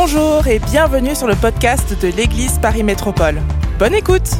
Bonjour et bienvenue sur le podcast de l'Église Paris Métropole. Bonne écoute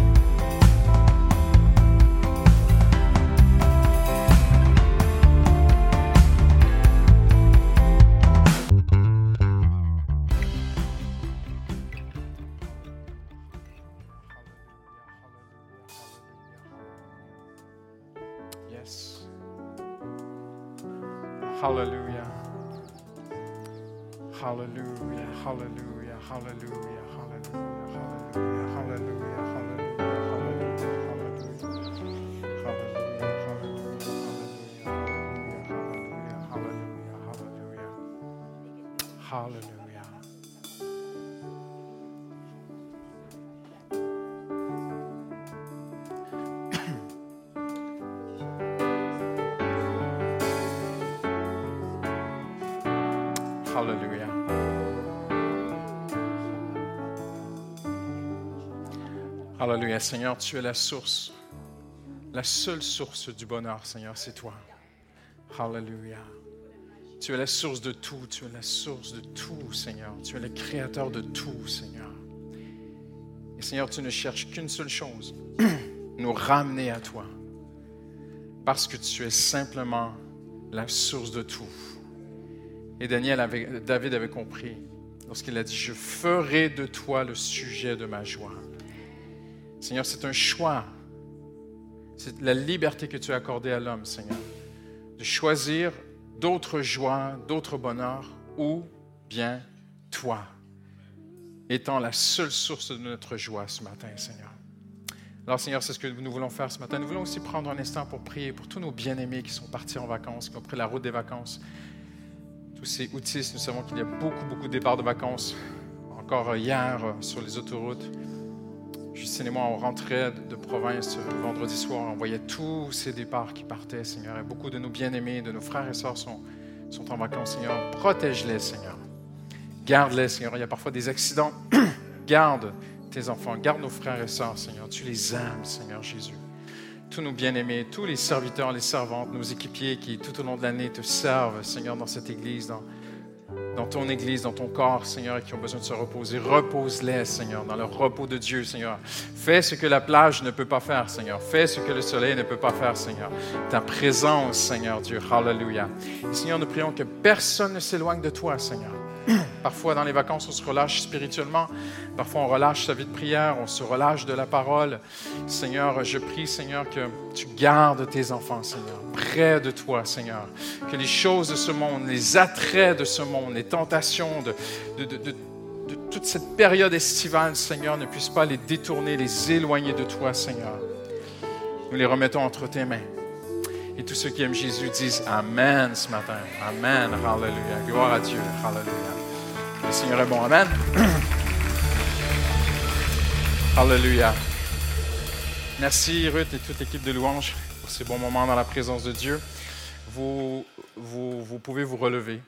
Seigneur, tu es la source. La seule source du bonheur, Seigneur, c'est toi. Hallelujah. Tu es la source de tout. Tu es la source de tout, Seigneur. Tu es le créateur de tout, Seigneur. Et Seigneur, tu ne cherches qu'une seule chose, nous ramener à toi. Parce que tu es simplement la source de tout. Et Daniel David avait compris lorsqu'il a dit, je ferai de toi le sujet de ma joie. Seigneur, c'est un choix. C'est la liberté que tu as accordée à l'homme, Seigneur, de choisir d'autres joies, d'autres bonheurs, ou bien toi, étant la seule source de notre joie ce matin, Seigneur. Alors, Seigneur, c'est ce que nous voulons faire ce matin. Nous voulons aussi prendre un instant pour prier pour tous nos bien-aimés qui sont partis en vacances, qui ont pris la route des vacances tous ces autistes, nous savons qu'il y a beaucoup, beaucoup de départs de vacances. Encore hier, euh, sur les autoroutes, Justine et moi, on rentrait de province vendredi soir, on voyait tous ces départs qui partaient, Seigneur. Et beaucoup de nos bien-aimés, de nos frères et sœurs sont, sont en vacances, Seigneur. Protège-les, Seigneur. Garde-les, Seigneur. Il y a parfois des accidents. Garde tes enfants, garde nos frères et sœurs, Seigneur. Tu les aimes, Seigneur Jésus tous nos bien-aimés, tous les serviteurs, les servantes, nos équipiers qui tout au long de l'année te servent, Seigneur, dans cette église, dans, dans ton église, dans ton corps, Seigneur, qui ont besoin de se reposer. Repose-les, Seigneur, dans le repos de Dieu, Seigneur. Fais ce que la plage ne peut pas faire, Seigneur. Fais ce que le soleil ne peut pas faire, Seigneur. Ta présence, Seigneur Dieu. Hallelujah. Et, Seigneur, nous prions que personne ne s'éloigne de toi, Seigneur. Parfois, dans les vacances, on se relâche spirituellement. Parfois, on relâche sa vie de prière, on se relâche de la parole. Seigneur, je prie, Seigneur, que tu gardes tes enfants, Seigneur, près de toi, Seigneur. Que les choses de ce monde, les attraits de ce monde, les tentations de, de, toute cette période estivale, Seigneur, ne puissent pas les détourner, les éloigner de toi, Seigneur. Nous les remettons entre tes mains. Et tous ceux qui aiment Jésus disent Amen ce matin. Amen. Hallelujah. Gloire à Dieu. Hallelujah. Le Seigneur est bon. Amen. Hallelujah. Merci Ruth et toute l'équipe de louanges pour ces bons moments dans la présence de Dieu. Vous, vous, vous pouvez vous relever.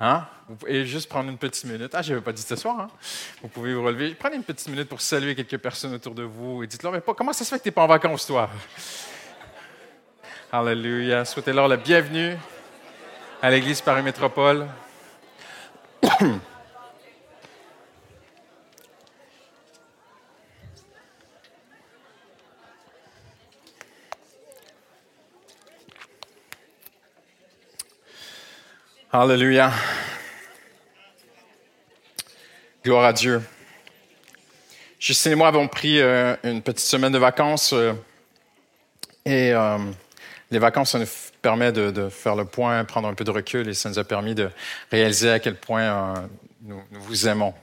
Hein? Pouvez juste prendre une petite minute. Ah, je n'avais pas dit ce soir. Hein? Vous pouvez vous relever. Prenez une petite minute pour saluer quelques personnes autour de vous et dites-leur, mais comment ça se fait que tu n'es pas en vacances, toi? Alléluia. Souhaitez-leur la bienvenue à l'Église Paris Métropole. Alléluia. Gloire à Dieu. Justine et moi avons pris euh, une petite semaine de vacances euh, et euh, les vacances, ça nous permet de, de faire le point, prendre un peu de recul et ça nous a permis de réaliser à quel point euh, nous, nous vous aimons.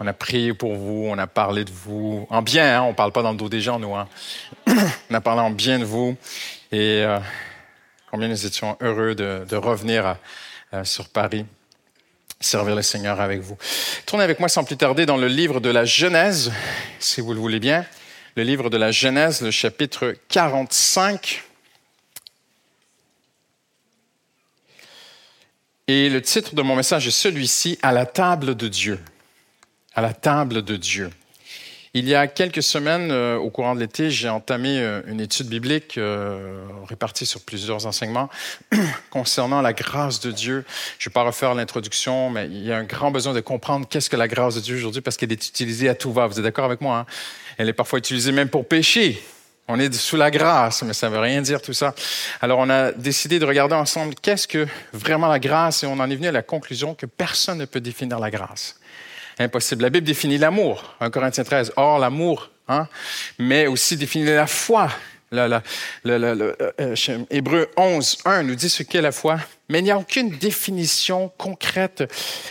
On a prié pour vous, on a parlé de vous en bien, hein, on ne parle pas dans le dos des gens, nous. hein. on a parlé en bien de vous et euh, combien nous étions heureux de, de revenir à- à- sur Paris, servir le Seigneur avec vous. Tournez avec moi sans plus tarder dans le livre de la Genèse, si vous le voulez bien. Le livre de la Genèse, le chapitre 45. Et le titre de mon message est celui-ci, À la table de Dieu. À la table de Dieu. Il y a quelques semaines, euh, au courant de l'été, j'ai entamé euh, une étude biblique euh, répartie sur plusieurs enseignements concernant la grâce de Dieu. Je ne vais pas refaire l'introduction, mais il y a un grand besoin de comprendre qu'est-ce que la grâce de Dieu aujourd'hui parce qu'elle est utilisée à tout va. Vous êtes d'accord avec moi? Hein? Elle est parfois utilisée même pour pécher. On est sous la grâce, mais ça ne veut rien dire tout ça. Alors on a décidé de regarder ensemble qu'est-ce que vraiment la grâce et on en est venu à la conclusion que personne ne peut définir la grâce. Impossible. La Bible définit l'amour, 1 Corinthiens 13. Or, l'amour, hein, mais aussi définit la foi. Le, euh, Hébreu 11, 1 nous dit ce qu'est la foi, mais il n'y a aucune définition concrète,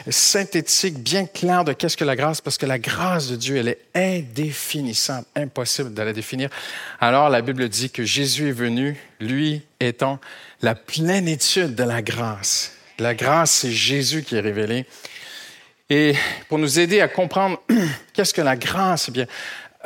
synthétique, bien claire de qu'est-ce que la grâce, parce que la grâce de Dieu, elle est indéfinissable, impossible de la définir. Alors la Bible dit que Jésus est venu, lui étant la plénitude de la grâce. La grâce, c'est Jésus qui est révélé. Et pour nous aider à comprendre qu'est-ce que la grâce, eh bien,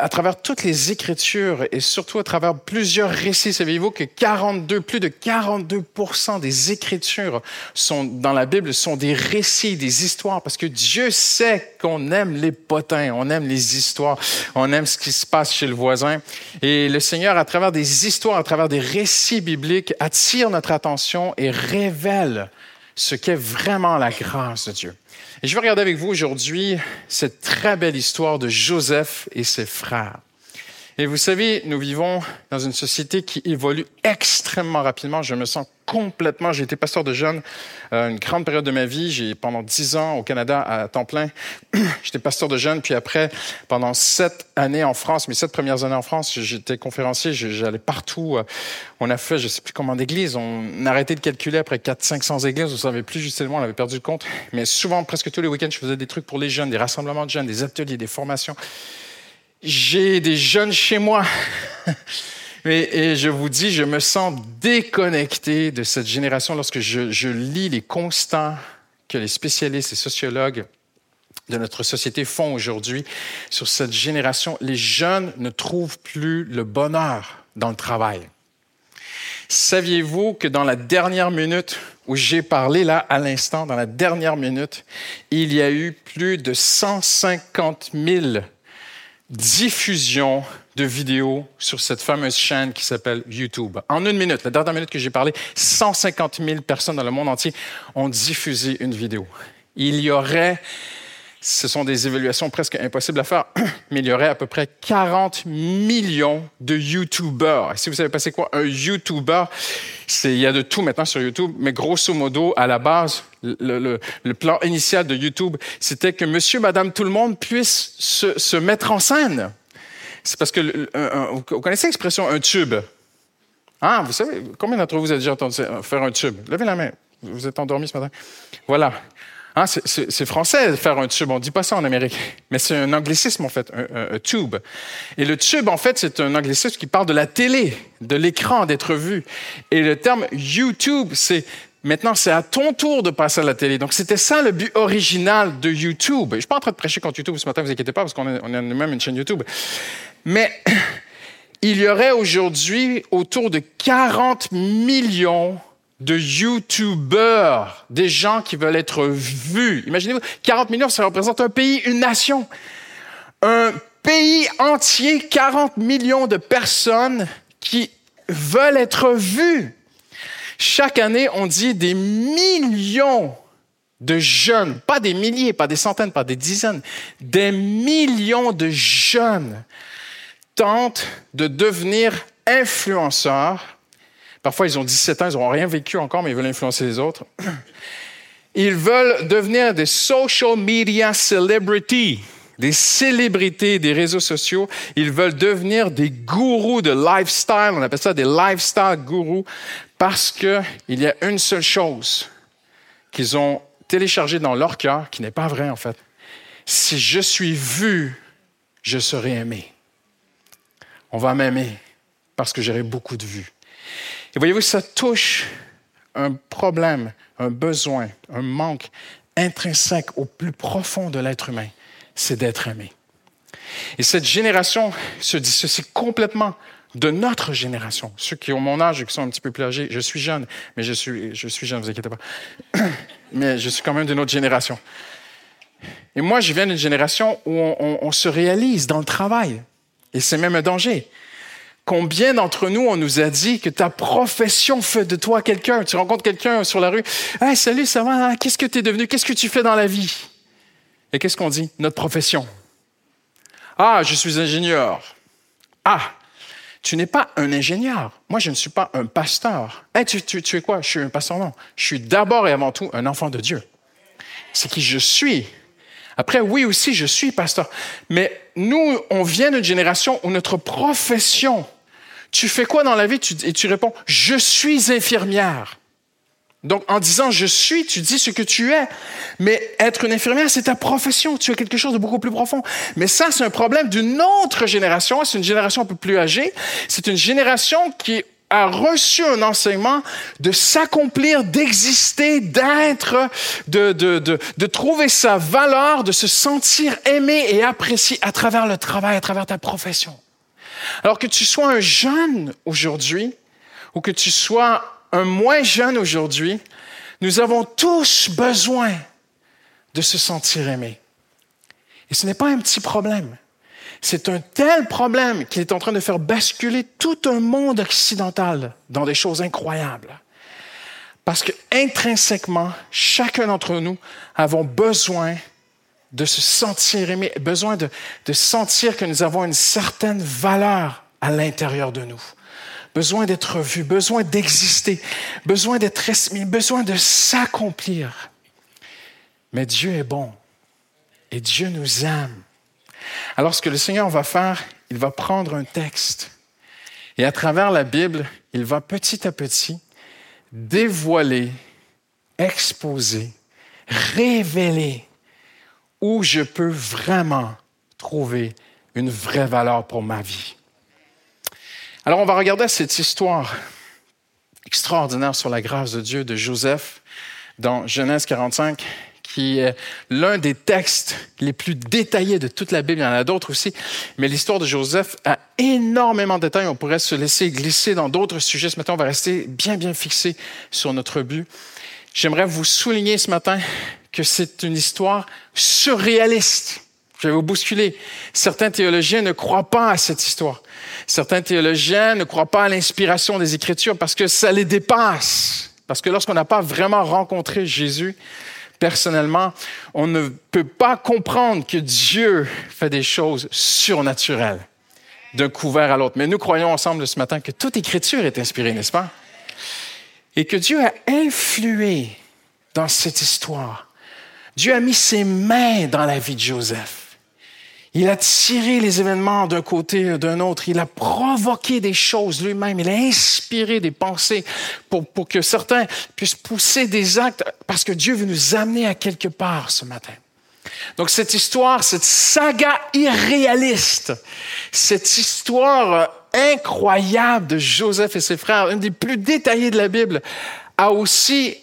à travers toutes les Écritures et surtout à travers plusieurs récits, savez-vous que 42, plus de 42% des Écritures sont dans la Bible sont des récits, des histoires, parce que Dieu sait qu'on aime les potins, on aime les histoires, on aime ce qui se passe chez le voisin. Et le Seigneur, à travers des histoires, à travers des récits bibliques, attire notre attention et révèle ce qu'est vraiment la grâce de Dieu. Et je vais regarder avec vous aujourd'hui cette très belle histoire de Joseph et ses frères. Et vous savez, nous vivons dans une société qui évolue extrêmement rapidement. Je me sens complètement. J'ai été pasteur de jeunes euh, une grande période de ma vie. J'ai pendant dix ans au Canada à temps plein. j'étais pasteur de jeunes, puis après pendant sept années en France, mes sept premières années en France, j'étais conférencier. J'allais partout. Euh, on a fait, je sais plus combien d'églises. On a arrêté de calculer après 4 500 églises. On savait plus justement, on avait perdu le compte. Mais souvent, presque tous les week-ends, je faisais des trucs pour les jeunes, des rassemblements de jeunes, des ateliers, des formations. J'ai des jeunes chez moi. Et, je vous dis, je me sens déconnecté de cette génération lorsque je, lis les constats que les spécialistes et sociologues de notre société font aujourd'hui sur cette génération. Les jeunes ne trouvent plus le bonheur dans le travail. Saviez-vous que dans la dernière minute où j'ai parlé là à l'instant, dans la dernière minute, il y a eu plus de 150 000 diffusions de vidéos sur cette fameuse chaîne qui s'appelle YouTube. En une minute, la dernière minute que j'ai parlé, 150 000 personnes dans le monde entier ont diffusé une vidéo. Il y aurait, ce sont des évaluations presque impossibles à faire, mais il y aurait à peu près 40 millions de YouTubers. Si vous savez pas c'est quoi un YouTuber, il y a de tout maintenant sur YouTube, mais grosso modo, à la base, le, plan initial de YouTube, c'était que monsieur, madame, tout le monde puisse se, se mettre en scène. C'est parce que, vous connaissez l'expression un tube? Ah, vous savez, combien d'entre vous avez déjà entendu faire un tube? Levez la main. Vous êtes endormi ce matin? Voilà. Ah, c'est français faire un tube. On dit pas ça en Amérique. Mais c'est un anglicisme, en fait, un, tube. Et le tube, en fait, c'est un anglicisme qui parle de la télé, de l'écran, d'être vu. Et le terme YouTube, c'est Maintenant, c'est à ton tour de passer à la télé. Donc, c'était ça le but original de YouTube. Je suis pas en train de prêcher contre YouTube ce matin, vous inquiétez pas, parce qu'on a, on a même une chaîne YouTube. Mais il y aurait aujourd'hui autour de 40 millions de YouTubers, des gens qui veulent être vus. Imaginez-vous, 40 millions, ça représente un pays, une nation. Un pays entier, 40 millions de personnes qui veulent être vues. Chaque année, on dit des millions de jeunes, pas des milliers, pas des centaines, pas des dizaines, des millions de jeunes tentent de devenir influenceurs. Parfois, ils ont 17 ans, ils n'ont rien vécu encore, mais ils veulent influencer les autres. Ils veulent devenir des social media celebrities, des célébrités des réseaux sociaux. Ils veulent devenir des gourous de lifestyle. On appelle ça des lifestyle gourous parce qu'il y a une seule chose qu'ils ont téléchargée dans leur cœur, qui n'est pas vrai en fait. Si je suis vu, je serai aimé on va m'aimer parce que j'aurai beaucoup de vues. Et voyez-vous, ça touche un problème, un besoin, un manque intrinsèque au plus profond de l'être humain, c'est d'être aimé. Et cette génération se dissocie complètement de notre génération. Ceux qui ont mon âge et qui sont un petit peu plus âgés, je suis jeune, mais je suis, je suis jeune, ne vous inquiétez pas. mais je suis quand même d'une autre génération. Et moi, je viens d'une génération où on, on se réalise dans le travail. Et c'est même un danger. Combien d'entre nous, on nous a dit que ta profession fait de toi quelqu'un? Tu rencontres quelqu'un sur la rue. Hey, salut, ça va? Qu'est-ce que tu es devenu? Qu'est-ce que tu fais dans la vie? Et qu'est-ce qu'on dit? Notre profession. Ah, je suis ingénieur. Ah, tu n'es pas un ingénieur. Moi, je ne suis pas un pasteur. Hey, tu, tu es quoi? Je suis un pasteur, non. Je suis d'abord et avant tout un enfant de Dieu. C'est qui je suis. Après, oui aussi, je suis pasteur. Mais nous, on vient d'une génération où notre profession, tu fais quoi dans la vie? et tu réponds, je suis infirmière. Donc, en disant je suis, tu dis ce que tu es. Mais être une infirmière, c'est ta profession. Tu as quelque chose de beaucoup plus profond. Mais ça, c'est un problème d'une autre génération. C'est une génération un peu plus âgée. C'est une génération qui a reçu un enseignement de s'accomplir, d'exister, d'être, de, de, de, de, trouver sa valeur, de se sentir aimé et apprécié à travers le travail, à travers ta profession. Alors que tu sois un jeune aujourd'hui ou que tu sois un moins jeune aujourd'hui, nous avons tous besoin de se sentir aimé. Et ce n'est pas un petit problème. C'est un tel problème qu'il est en train de faire basculer tout un monde occidental dans des choses incroyables. Parce que intrinsèquement, chacun d'entre nous avons besoin de se sentir aimé, besoin de, de sentir que nous avons une certaine valeur à l'intérieur de nous. Besoin d'être vu, besoin d'exister, besoin d'être estimé, besoin de s'accomplir. Mais Dieu est bon et Dieu nous aime alors, ce que le Seigneur va faire, il va prendre un texte et à travers la Bible, il va petit à petit dévoiler, exposer, révéler où je peux vraiment trouver une vraie valeur pour ma vie. Alors, on va regarder cette histoire extraordinaire sur la grâce de Dieu de Joseph dans Genèse 45 qui est l'un des textes les plus détaillés de toute la Bible. Il y en a d'autres aussi, mais l'histoire de Joseph a énormément de détails. On pourrait se laisser glisser dans d'autres sujets. Ce matin, on va rester bien, bien fixé sur notre but. J'aimerais vous souligner ce matin que c'est une histoire surréaliste. Je vais vous bousculer. Certains théologiens ne croient pas à cette histoire. Certains théologiens ne croient pas à l'inspiration des Écritures parce que ça les dépasse. Parce que lorsqu'on n'a pas vraiment rencontré Jésus, personnellement, on ne peut pas comprendre que Dieu fait des choses surnaturelles d'un couvert à l'autre. Mais nous croyons ensemble ce matin que toute écriture est inspirée, n'est-ce pas? Et que Dieu a influé dans cette histoire. Dieu a mis ses mains dans la vie de Joseph. Il a tiré les événements d'un côté d'un autre. Il a provoqué des choses lui-même. Il a inspiré des pensées pour, pour que certains puissent pousser des actes parce que Dieu veut nous amener à quelque part ce matin. Donc cette histoire, cette saga irréaliste, cette histoire incroyable de Joseph et ses frères, une des plus détaillées de la Bible, a aussi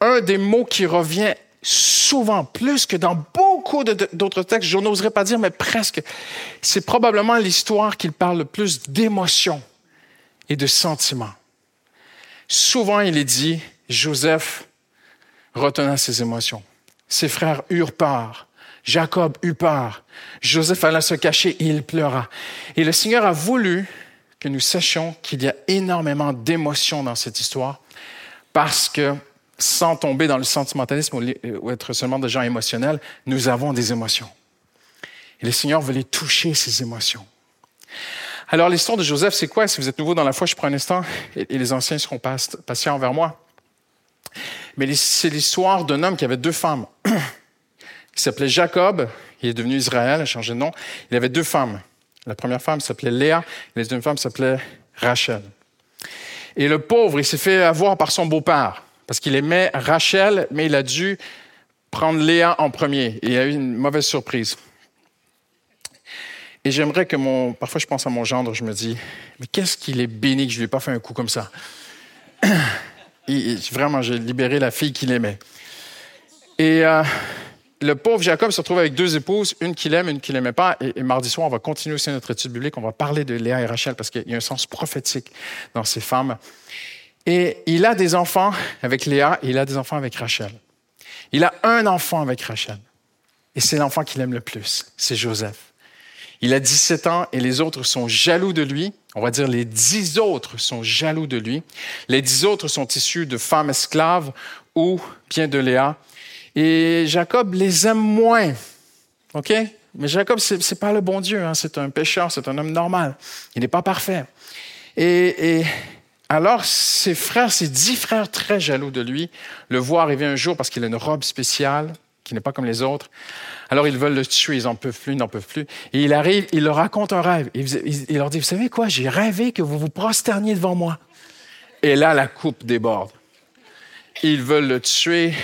un des mots qui revient souvent, plus que dans beaucoup d'autres textes, je n'oserais pas dire, mais presque, c'est probablement l'histoire qui parle le plus d'émotions et de sentiments. Souvent, il est dit, Joseph retenant ses émotions. Ses frères eurent peur. Jacob eut peur. Joseph alla se cacher et il pleura. Et le Seigneur a voulu que nous sachions qu'il y a énormément d'émotions dans cette histoire parce que sans tomber dans le sentimentalisme ou être seulement des gens émotionnels, nous avons des émotions. Et le Seigneur veut les toucher, ces émotions. Alors, l'histoire de Joseph, c'est quoi? Si vous êtes nouveau dans la foi, je prends un instant et, les anciens seront patients envers moi. Mais c'est l'histoire d'un homme qui avait deux femmes. Il s'appelait Jacob, il est devenu Israël, a changé de nom. Il avait deux femmes. La première femme s'appelait Léa, la deuxième femme s'appelait Rachel. Et le pauvre, il s'est fait avoir par son beau-père parce qu'il aimait Rachel, mais il a dû prendre Léa en premier. il a eu une mauvaise surprise. Et j'aimerais que mon. Parfois, je pense à mon gendre, je me dis, mais qu'est-ce qu'il est béni que je ne lui ai pas fait un coup comme ça. vraiment, j'ai libéré la fille qu'il aimait. Et euh, le pauvre Jacob se retrouve avec deux épouses, une qu'il aime, une qu'il n'aimait pas. Et, et, mardi soir, on va continuer aussi notre étude biblique. On va parler de Léa et Rachel parce qu'il y a un sens prophétique dans ces femmes. Et il a des enfants avec Léa et il a des enfants avec Rachel. Il a un enfant avec Rachel. Et c'est l'enfant qu'il aime le plus, c'est Joseph. Il a 17 ans et les autres sont jaloux de lui. On va dire les dix autres sont jaloux de lui. Les dix autres sont issus de femmes esclaves ou bien de Léa. Et Jacob les aime moins. OK? Mais Jacob, ce n'est pas le bon Dieu. Hein. C'est un pécheur, c'est un homme normal. Il n'est pas parfait. Et, et, alors, ses frères, ses dix frères très jaloux de lui, le voient arriver un jour parce qu'il a une robe spéciale qui n'est pas comme les autres. Alors ils veulent le tuer, ils n'en peuvent plus, ils n'en peuvent plus. Et il arrive, il leur raconte un rêve. Il, leur dit, vous savez quoi, j'ai rêvé que vous vous prosterniez devant moi. Et là, la coupe déborde. Ils veulent le tuer.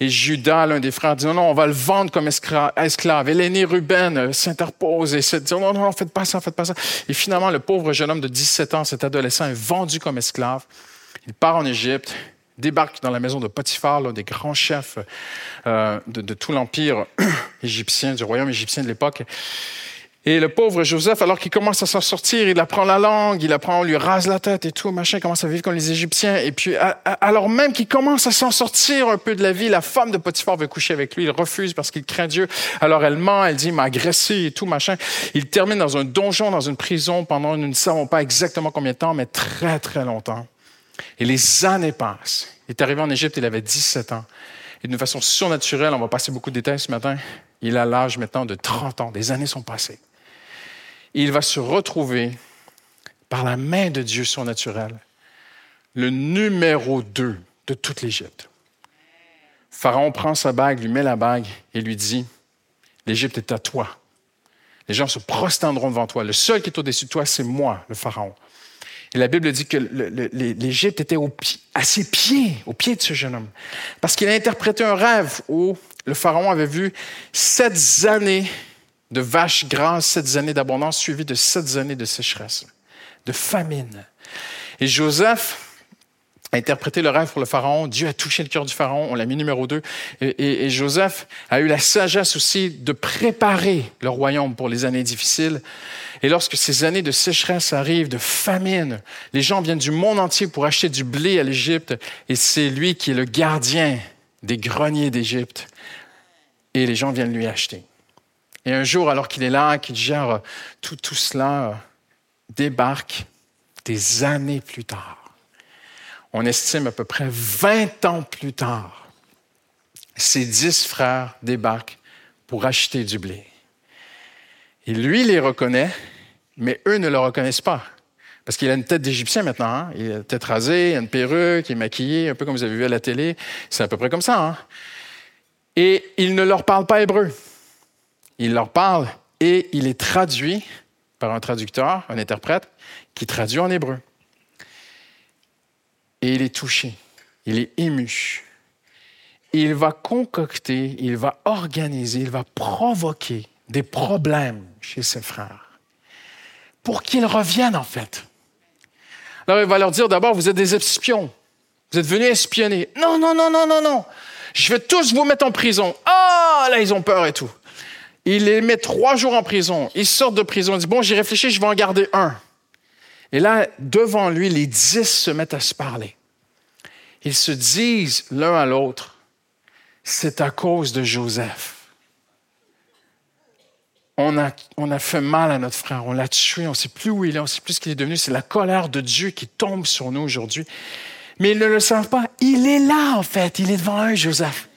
Et Judas, l'un des frères, dit non, non, on va le vendre comme esclave. Et l'aîné Ruben euh, s'interpose et se dit non, non, non, faites pas ça, faites pas ça. Et finalement, le pauvre jeune homme de 17 ans, cet adolescent, est vendu comme esclave. Il part en Égypte débarque dans la maison de Potiphar, l'un des grands chefs euh, de, tout l'empire égyptien, du royaume égyptien de l'époque. Et le pauvre Joseph, alors qu'il commence à s'en sortir, il apprend la langue, il apprend, on lui rase la tête et tout, machin, commence à vivre comme les Égyptiens. Et puis, alors même qu'il commence à s'en sortir un peu de la vie, la femme de Potiphar veut coucher avec lui, il refuse parce qu'il craint Dieu. Alors elle ment, elle dit, m'a agressé et tout, machin. Il termine dans un donjon, dans une prison pendant, nous ne savons pas exactement combien de temps, mais très, très longtemps. Et les années passent. Il est arrivé en Égypte, il avait 17 ans. Et d'une façon surnaturelle, on va passer beaucoup de détails ce matin, il a l'âge maintenant de 30 ans. Des années sont passées. Il va se retrouver, par la main de Dieu surnaturel, le numéro 2 de toute l'Égypte. Pharaon prend sa bague, lui met la bague et lui dit, l'Égypte est à toi. Les gens se prosterneront devant toi. Le seul qui est au-dessus de toi, c'est moi, le Pharaon. Et la Bible dit que l'Égypte était à ses pieds, au pied de ce jeune homme. Parce qu'il a interprété un rêve où le Pharaon avait vu sept années de vaches grasses, sept années d'abondance suivies de sept années de sécheresse, de famine. Et Joseph a interprété le rêve pour le Pharaon. Dieu a touché le cœur du Pharaon. On l'a mis numéro deux. Et, et, Joseph a eu la sagesse aussi de préparer le royaume pour les années difficiles. Et lorsque ces années de sécheresse arrivent, de famine, les gens viennent du monde entier pour acheter du blé à l'Égypte. Et c'est lui qui est le gardien des greniers d'Égypte. Et les gens viennent lui acheter. Et un jour, alors qu'il est là, qu'il gère tout, tout cela, débarque des années plus tard on estime à peu près 20 ans plus tard, ses dix frères débarquent pour acheter du blé. Et lui les reconnaît, mais eux ne le reconnaissent pas. Parce qu'il a une tête d'Égyptien maintenant. Hein. Il a une tête rasée, il a une perruque, il est maquillé, un peu comme vous avez vu à la télé. C'est à peu près comme ça. Hein. Et il ne leur parle pas hébreu. Il leur parle et il est traduit par un traducteur, un interprète, qui traduit en hébreu. Et il est touché, il est ému. Il va concocter, il va organiser, il va provoquer des problèmes chez ses frères pour qu'ils reviennent en fait. Alors il va leur dire d'abord, vous êtes des espions, vous êtes venus espionner. Non, non, non, non, non, non. Je vais tous vous mettre en prison. Ah, là, ils ont peur et tout. Il les met trois jours en prison. Ils sortent de prison. Ils disent, bon, j'ai réfléchi, je vais en garder un. Et là, devant lui, les dix se mettent à se parler. Ils se disent l'un à l'autre, c'est à cause de Joseph. On a, on a fait mal à notre frère, on l'a tué, on ne sait plus où il est, on ne sait plus ce qu'il est devenu. C'est la colère de Dieu qui tombe sur nous aujourd'hui. Mais ils ne le savent pas. Il est là, en fait. Il est devant eux, Joseph.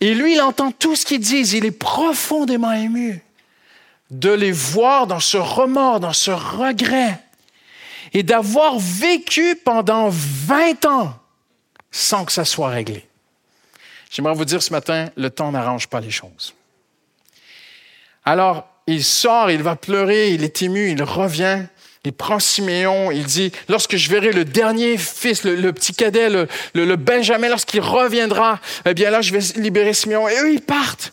Et lui, il entend tout ce qu'ils disent. Il est profondément ému de les voir dans ce remords, dans ce regret et d'avoir vécu pendant 20 ans sans que ça soit réglé. J'aimerais vous dire ce matin, le temps n'arrange pas les choses. Alors, il sort, il va pleurer, il est ému, il revient, il prend Siméon, il dit, lorsque je verrai le dernier fils, le, petit cadet, le, Benjamin, lorsqu'il reviendra, eh bien là, je vais libérer Siméon. Et eux, ils partent.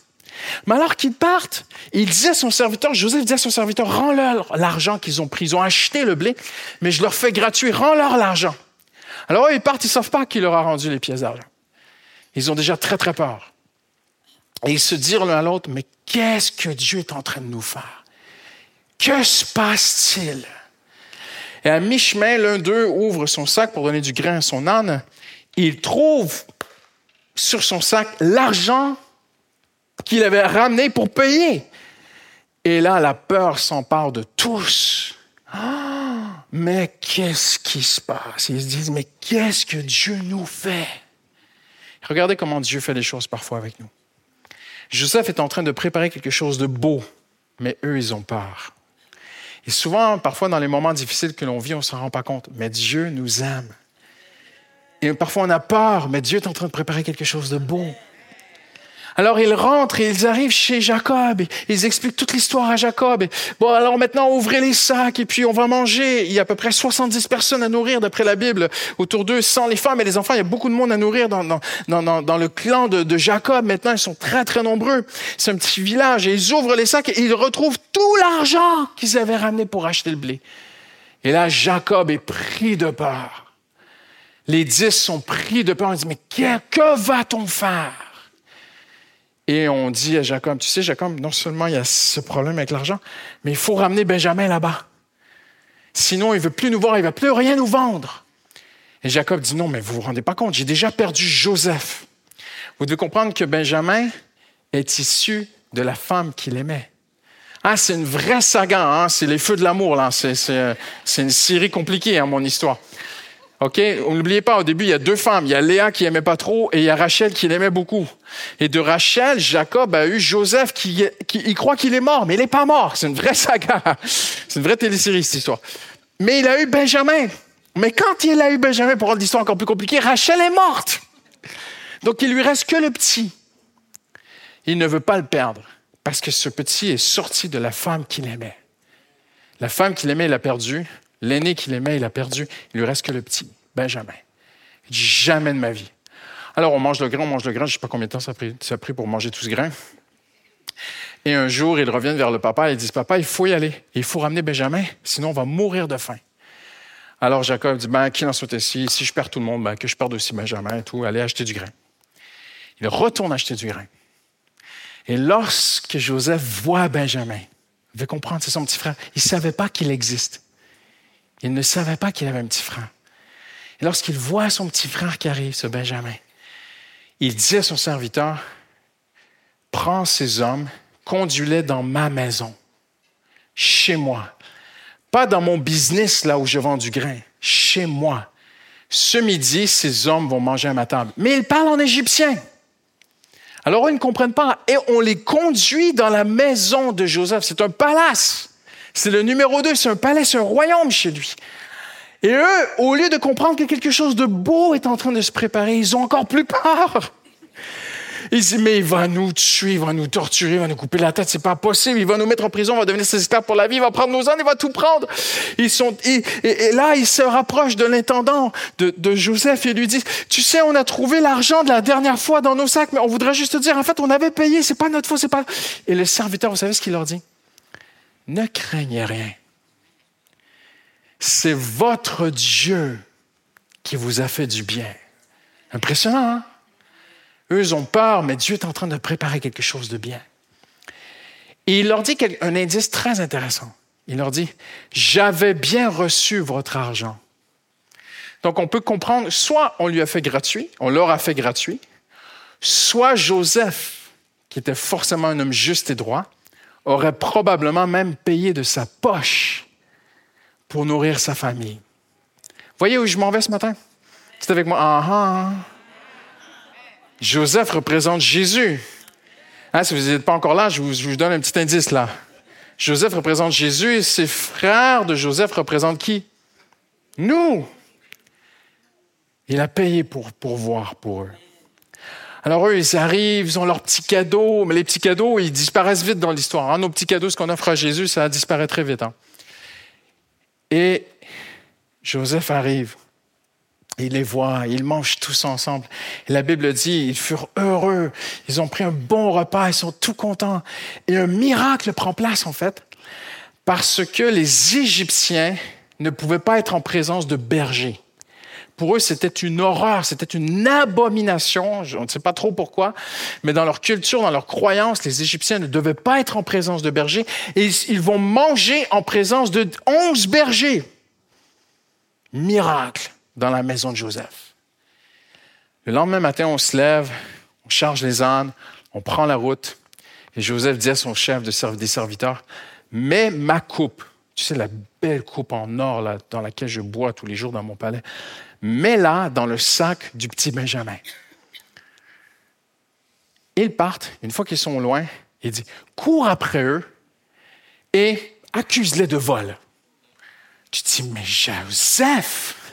Mais alors qu'ils partent, il disait à son serviteur, Joseph disait à son serviteur, rends-leur l'argent qu'ils ont pris. Ils ont acheté le blé, mais je leur fais gratuit, rends-leur l'argent. Alors eux, ils partent, ils ne savent pas qui leur a rendu les pièces d'argent. Ils ont déjà très, très peur. Et ils se disent l'un à l'autre, mais qu'est-ce que Dieu est en train de nous faire? Que se passe-t-il? Et à mi-chemin, l'un d'eux ouvre son sac pour donner du grain à son âne. Il trouve sur son sac l'argent qu'il avait ramené pour payer. Et là, la peur s'empare de tous. Ah, mais qu'est-ce qui se passe? Ils se disent, mais qu'est-ce que Dieu nous fait? Regardez comment Dieu fait les choses parfois avec nous. Joseph est en train de préparer quelque chose de beau, mais eux, ils ont peur. Et souvent, parfois, dans les moments difficiles que l'on vit, on ne s'en rend pas compte. Mais Dieu nous aime. Et parfois, on a peur, mais Dieu est en train de préparer quelque chose de beau. Alors ils rentrent et ils arrivent chez Jacob. Ils expliquent toute l'histoire à Jacob. bon, alors maintenant, ouvrez les sacs et puis on va manger. Il y a à peu près 70 personnes à nourrir d'après la Bible autour d'eux, sans les femmes et les enfants. Il y a beaucoup de monde à nourrir dans, le clan de, Jacob. Maintenant, ils sont très, très nombreux. C'est un petit village. Et ils ouvrent les sacs et ils retrouvent tout l'argent qu'ils avaient ramené pour acheter le blé. Et là, Jacob est pris de peur. Les dix sont pris de peur. Ils disent, mais que va-t-on faire? Et on dit à Jacob, tu sais, Jacob, non seulement il y a ce problème avec l'argent, mais il faut ramener Benjamin là-bas. Sinon, il veut plus nous voir, il va plus rien nous vendre. Et Jacob dit, non, mais vous vous rendez pas compte, j'ai déjà perdu Joseph. Vous devez comprendre que Benjamin est issu de la femme qu'il aimait. Ah, c'est une vraie saga, hein? c'est les feux de l'amour, là. C'est, une série compliquée, hein, mon histoire. OK? N'oubliez pas, au début, il y a deux femmes. Il y a Léa qui aimait pas trop et il y a Rachel qui l'aimait beaucoup. Et de Rachel, Jacob a eu Joseph qui, il croit qu'il est mort, mais il n'est pas mort. C'est une vraie saga. C'est une vraie télésérie, cette histoire. Mais il a eu Benjamin. Mais quand il a eu Benjamin, pour rendre l'histoire encore plus compliquée, Rachel est morte. Donc il lui reste que le petit. Il ne veut pas le perdre parce que ce petit est sorti de la femme qu'il aimait. La femme qu'il aimait, il l'a perdu. L'aîné qu'il aimait, il a perdu. Il lui reste que le petit, Benjamin. Il dit jamais de ma vie. Alors, on mange le grain, on mange le grain. Je ne sais pas combien de temps ça a, pris, pour manger tout ce grain. Et un jour, ils reviennent vers le papa et ils disent Papa, il faut y aller. Il faut ramener Benjamin, sinon on va mourir de faim. Alors Jacob dit Ben, qui en soit ici Si je perds tout le monde, ben, que je perde aussi Benjamin et tout. Allez acheter du grain. Il retourne acheter du grain. Et lorsque Joseph voit Benjamin, il veut comprendre, c'est son petit frère, il ne savait pas qu'il existe. Il ne savait pas qu'il avait un petit frère. Et lorsqu'il voit son petit frère qui arrive, ce Benjamin, il dit à son serviteur, prends ces hommes, conduis-les dans ma maison, chez moi. Pas dans mon business là où je vends du grain, chez moi. Ce midi, ces hommes vont manger à ma table. Mais ils parlent en égyptien. Alors ils ne comprennent pas. Et on les conduit dans la maison de Joseph. C'est un palace. C'est le numéro deux, c'est un palais, c'est un royaume chez lui. Et eux, au lieu de comprendre que quelque chose de beau est en train de se préparer, ils ont encore plus peur. Ils disent, mais il va nous tuer, il va nous torturer, il va nous couper la tête, c'est pas possible, il va nous mettre en prison, on va devenir ses esclaves pour la vie, il va prendre nos ânes, il va tout prendre. Ils sont, et, là, ils se rapprochent de l'intendant de, de, Joseph et lui disent, tu sais, on a trouvé l'argent de la dernière fois dans nos sacs, mais on voudrait juste te dire, en fait, on avait payé, c'est pas notre faute, c'est pas. Et le serviteur, vous savez ce qu'il leur dit? Ne craignez rien. C'est votre Dieu qui vous a fait du bien. Impressionnant, hein? Eux ont peur, mais Dieu est en train de préparer quelque chose de bien. Et il leur dit un indice très intéressant. Il leur dit, j'avais bien reçu votre argent. Donc on peut comprendre, soit on lui a fait gratuit, on leur a fait gratuit, soit Joseph, qui était forcément un homme juste et droit, aurait probablement même payé de sa poche pour nourrir sa famille. Voyez où je m'en vais ce matin? C'est avec moi. Ah, ah. Joseph représente Jésus. Hein, si vous n'êtes pas encore là, je vous, donne un petit indice là. Joseph représente Jésus et ses frères de Joseph représentent qui? Nous. Il a payé pour pourvoir pour eux. Alors eux, ils arrivent, ils ont leurs petits cadeaux, mais les petits cadeaux, ils disparaissent vite dans l'histoire. Hein. Nos petits cadeaux, ce qu'on offre à Jésus, ça disparaît très vite. Hein. Et Joseph arrive. Il les voit, ils mangent tous ensemble. La Bible dit, ils furent heureux, ils ont pris un bon repas, ils sont tout contents. Et un miracle prend place, en fait, parce que les Égyptiens ne pouvaient pas être en présence de bergers. Pour eux, c'était une horreur, c'était une abomination. On ne sait pas trop pourquoi, mais dans leur culture, dans leur croyance, les Égyptiens ne devaient pas être en présence de bergers et ils vont manger en présence de onze bergers. Miracle dans la maison de Joseph. Le lendemain matin, on se lève, on charge les ânes, on prend la route Et Joseph dit à son chef de des serviteurs, mets ma coupe, tu sais, la belle coupe en or dans laquelle je bois tous les jours dans mon palais, mets-la dans le sac du petit Benjamin. Ils partent, une fois qu'ils sont loin, il dit, cours après eux et accuse-les de vol. Tu dis, mais Joseph,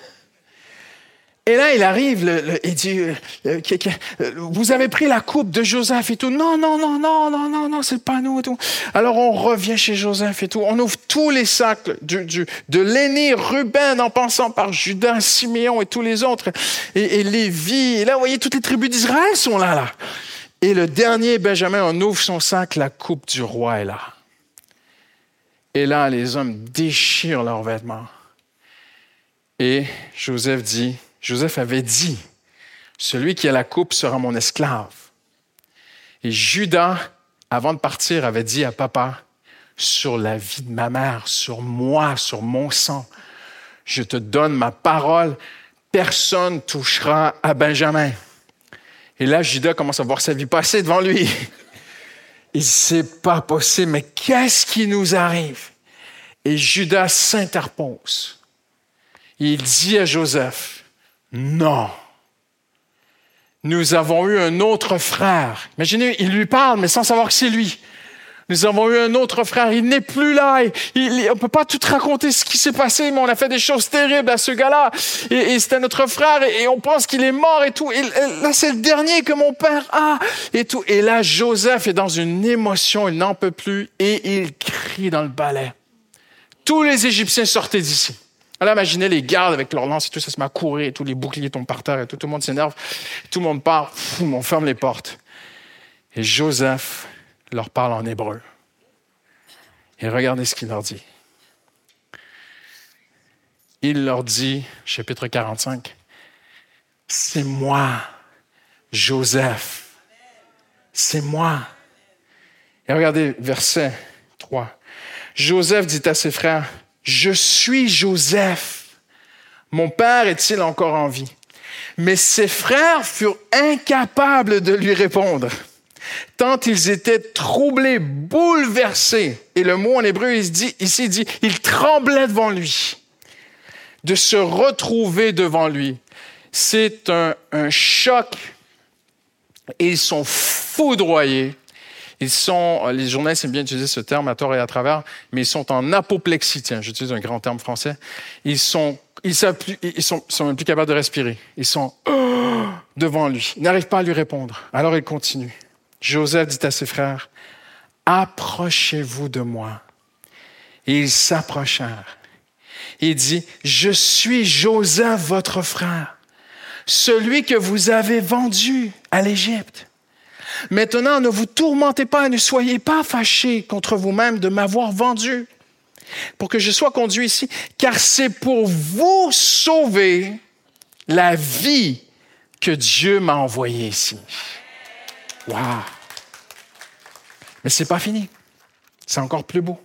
et là, il arrive, le, il dit, euh, euh, vous avez pris la coupe de Joseph et tout. Non, non, non, non, non, non, non, c'est pas nous et tout. Alors on revient chez Joseph et tout. On ouvre tous les sacs de l'aîné Ruben en passant par Judas, Siméon et tous les autres. Et Lévi. Et là, vous voyez, toutes les tribus d'Israël sont là, là. Et le dernier Benjamin, on ouvre son sac, la coupe du roi est là. Et là, les hommes déchirent leurs vêtements. Et Joseph dit, Joseph avait dit, celui qui a la coupe sera mon esclave. Et Judas, avant de partir, avait dit à papa, sur la vie de ma mère, sur moi, sur mon sang, je te donne ma parole, personne touchera à Benjamin. Et là, Judas commence à voir sa vie passer devant lui. Il c'est pas possible, mais qu'est-ce qui nous arrive? Et Judas s'interpose. Il dit à Joseph, non. Nous avons eu un autre frère. Imaginez, il lui parle, mais sans savoir que c'est lui. Nous avons eu un autre frère, il n'est plus là. on ne peut pas tout raconter ce qui s'est passé, mais on a fait des choses terribles à ce gars-là. Et, c'était notre frère, et, on pense qu'il est mort et tout. Là, c'est le dernier que mon père a, et tout. Et là, Joseph est dans une émotion, il n'en peut plus, et il crie dans le balai. Tous les Égyptiens sortaient d'ici. Alors imaginez les gardes avec leurs lances et tout ça se met à courir et tous les boucliers tombent par terre et tout, le monde s'énerve. Tout le monde part, on ferme les portes. Et Joseph leur parle en hébreu. Et regardez ce qu'il leur dit. Il leur dit, chapitre 45, c'est moi, Joseph. C'est moi. Et regardez verset 3. Joseph dit à ses frères, je suis Joseph. Mon père est-il encore en vie? Mais ses frères furent incapables de lui répondre, tant ils étaient troublés, bouleversés. Et le mot en hébreu il dit, ici dit, ils tremblaient devant lui, de se retrouver devant lui. C'est un, un choc. Ils sont foudroyés ils sont, les journalistes aiment bien utiliser ce terme à tort et à travers, mais ils sont en apoplexie. Tiens, j'utilise un grand terme français. Ils sont, ils, ils sont, sont même plus capables de respirer. Ils sont devant lui. Ils n'arrivent pas à lui répondre. Alors il continue. Joseph dit à ses frères, approchez-vous de moi. Et ils s'approchèrent. Il dit, je suis Joseph, votre frère, celui que vous avez vendu à l'Égypte. Maintenant, ne vous tourmentez pas et ne soyez pas fâchés contre vous-même de m'avoir vendu pour que je sois conduit ici, car c'est pour vous sauver la vie que Dieu m'a envoyé ici. Wow! Mais c'est pas fini. C'est encore plus beau.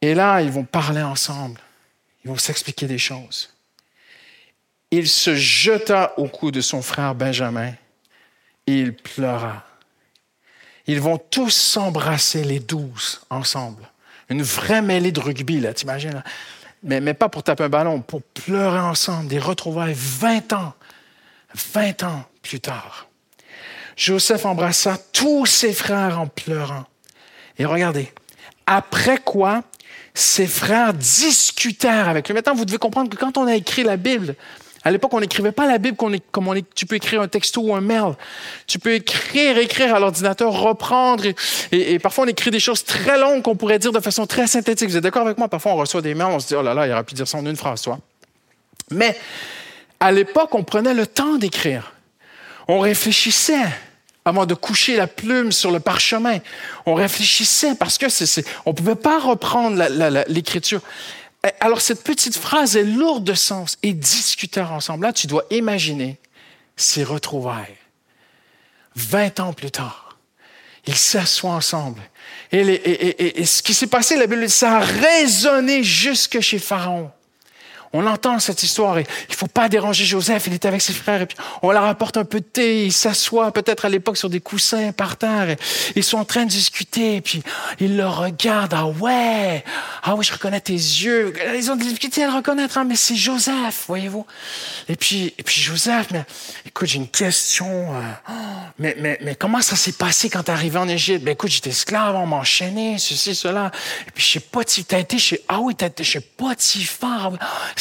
Et là, ils vont parler ensemble. Ils vont s'expliquer des choses. Il se jeta au cou de son frère Benjamin il pleura. Ils vont tous s'embrasser, les douze, ensemble. Une vraie mêlée de rugby, là, t'imagines? Mais, mais pas pour taper un ballon, pour pleurer ensemble, des retrouvailles 20 ans, 20 ans plus tard. Joseph embrassa tous ses frères en pleurant. Et regardez, après quoi, ses frères discutèrent avec lui. Maintenant, vous devez comprendre que quand on a écrit la Bible, à l'époque, on n'écrivait pas la Bible comme on tu peux écrire un texto ou un mail. Tu peux écrire, écrire à l'ordinateur, reprendre. Et, parfois, on écrit des choses très longues qu'on pourrait dire de façon très synthétique. Vous êtes d'accord avec moi? Parfois, on reçoit des mails, on se dit, oh là là, il aurait pu dire ça en une phrase, toi. Mais à l'époque, on prenait le temps d'écrire. On réfléchissait avant de coucher la plume sur le parchemin. On réfléchissait parce que c'est, on ne pouvait pas reprendre l'écriture. Eh, alors cette petite phrase est lourde de sens et discutèrent ensemble. Là, tu dois imaginer ces retrouvailles. Vingt ans plus tard, ils s'assoient ensemble. Et, ce qui s'est passé, la Bible, ça a résonné jusque chez Pharaon. On entend cette histoire et il faut pas déranger Joseph, il est avec ses frères et puis on leur apporte un peu de thé, ils s'assoient peut-être à l'époque sur des coussins par terre et ils sont en train de discuter et puis ils le regardent, ah ouais, ah oui, je reconnais tes yeux. Ils ont des difficultés à le reconnaître, hein, mais c'est Joseph, voyez-vous. Et puis, et puis Joseph, mais écoute, j'ai une question. Euh, mais, mais, mais comment ça s'est passé quand t'es arrivé en Égypte? Ben écoute, j'étais esclave, on m'a enchaîné, ceci, cela. Et puis je sais pas t'as été chez, ah oui, t'as été chez Potiphar.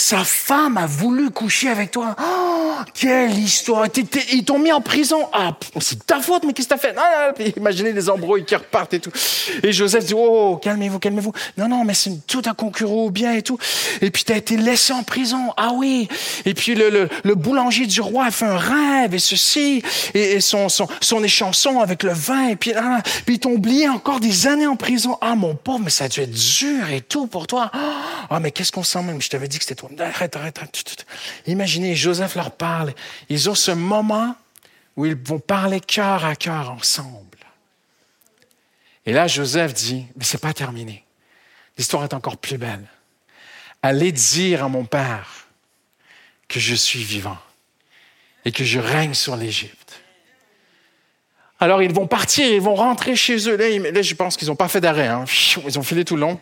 Sa femme a voulu coucher avec toi. Oh, quelle histoire. ils t'ont mis en prison. Ah, c'est ta faute, mais qu'est-ce que t'as fait? Ah, imaginez les embrouilles qui repartent et tout. Et Joseph dit, oh, calmez-vous, calmez-vous. Non, non, mais c'est tout un concurrent au bien et tout. Et puis t'as été laissé en prison. Ah oui. Et puis le, le, le boulanger du roi a fait un rêve et ceci, et, son, son, son échanson avec le vin, et puis, ah, puis ils t'ont oublié encore des années en prison. Ah, mon pauvre, mais ça a dû être dur et tout pour toi. Ah, mais qu'est-ce qu'on sent même? Je t'avais dit que c'était toi. Arrête, arrête, arrête. Imaginez, Joseph leur parle. Ils ont ce moment où ils vont parler cœur à cœur ensemble. Et là, Joseph dit, mais c'est pas terminé. L'histoire est encore plus belle. Allez dire à mon père que je suis vivant et que je règne sur l'Égypte. Alors ils vont partir, ils vont rentrer chez eux. Là, je pense qu'ils n'ont pas fait d'arrêt. Hein. Ils ont filé tout le long.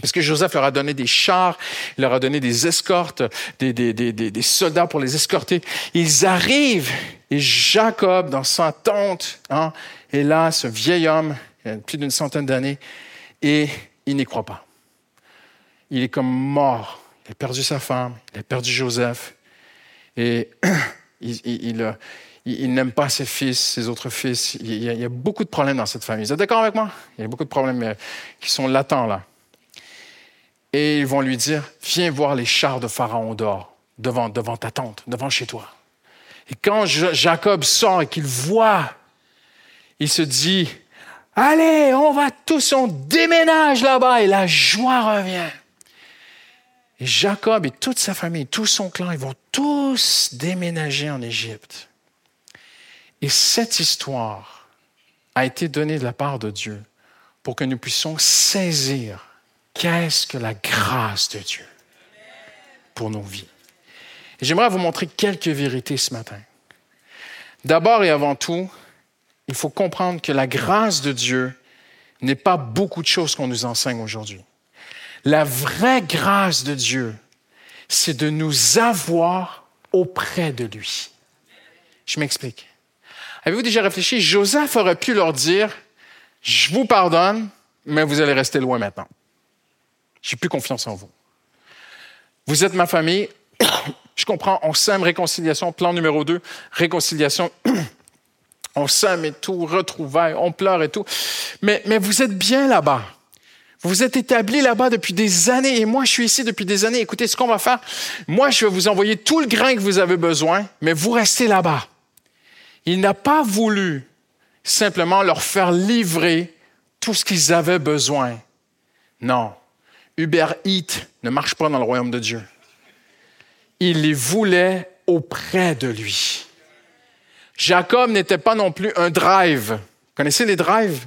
Parce que Joseph leur a donné des chars, il leur a donné des escortes, des, soldats pour les escorter. Ils arrivent et Jacob, dans sa tente, hein, est là, ce vieil homme, il a plus d'une centaine d'années, et il n'y croit pas. Il est comme mort. Il a perdu sa femme, il a perdu Joseph, et il, il, n'aime pas ses fils, ses autres fils. Il y, a, il y, a, beaucoup de problèmes dans cette famille. Vous êtes d'accord avec moi? Il y a beaucoup de problèmes euh, qui sont latents là. Et ils vont lui dire, viens voir les chars de Pharaon dehors, devant, devant ta tente, devant chez toi. Et quand Jacob sort et qu'il voit, il se dit, allez, on va tous, on déménage là-bas et la joie revient. Et Jacob et toute sa famille, tout son clan, ils vont tous déménager en Égypte. Et cette histoire a été donnée de la part de Dieu pour que nous puissions saisir qu'est-ce que la grâce de Dieu pour nos vies? Et j'aimerais vous montrer quelques vérités ce matin. D'abord et avant tout, il faut comprendre que la grâce de Dieu n'est pas beaucoup de choses qu'on nous enseigne aujourd'hui. La vraie grâce de Dieu, c'est de nous avoir auprès de lui. Je m'explique. Avez-vous déjà réfléchi? Joseph aurait pu leur dire, je vous pardonne, mais vous allez rester loin maintenant. J'ai plus confiance en vous. Vous êtes ma famille. Je comprends, on s'aime, réconciliation. Plan numéro deux, réconciliation. on s'aime et tout, retrouvailles, on pleure et tout. Mais, mais vous êtes bien là-bas. Vous êtes établis là-bas depuis des années et moi, je suis ici depuis des années. Écoutez, ce qu'on va faire, moi, je vais vous envoyer tout le grain que vous avez besoin, mais vous restez là-bas. Il n'a pas voulu simplement leur faire livrer tout ce qu'ils avaient besoin. Non. Uber Eats ne marche pas dans le royaume de Dieu. Il les voulait auprès de lui. Jacob n'était pas non plus un drive. Connaissez les drives?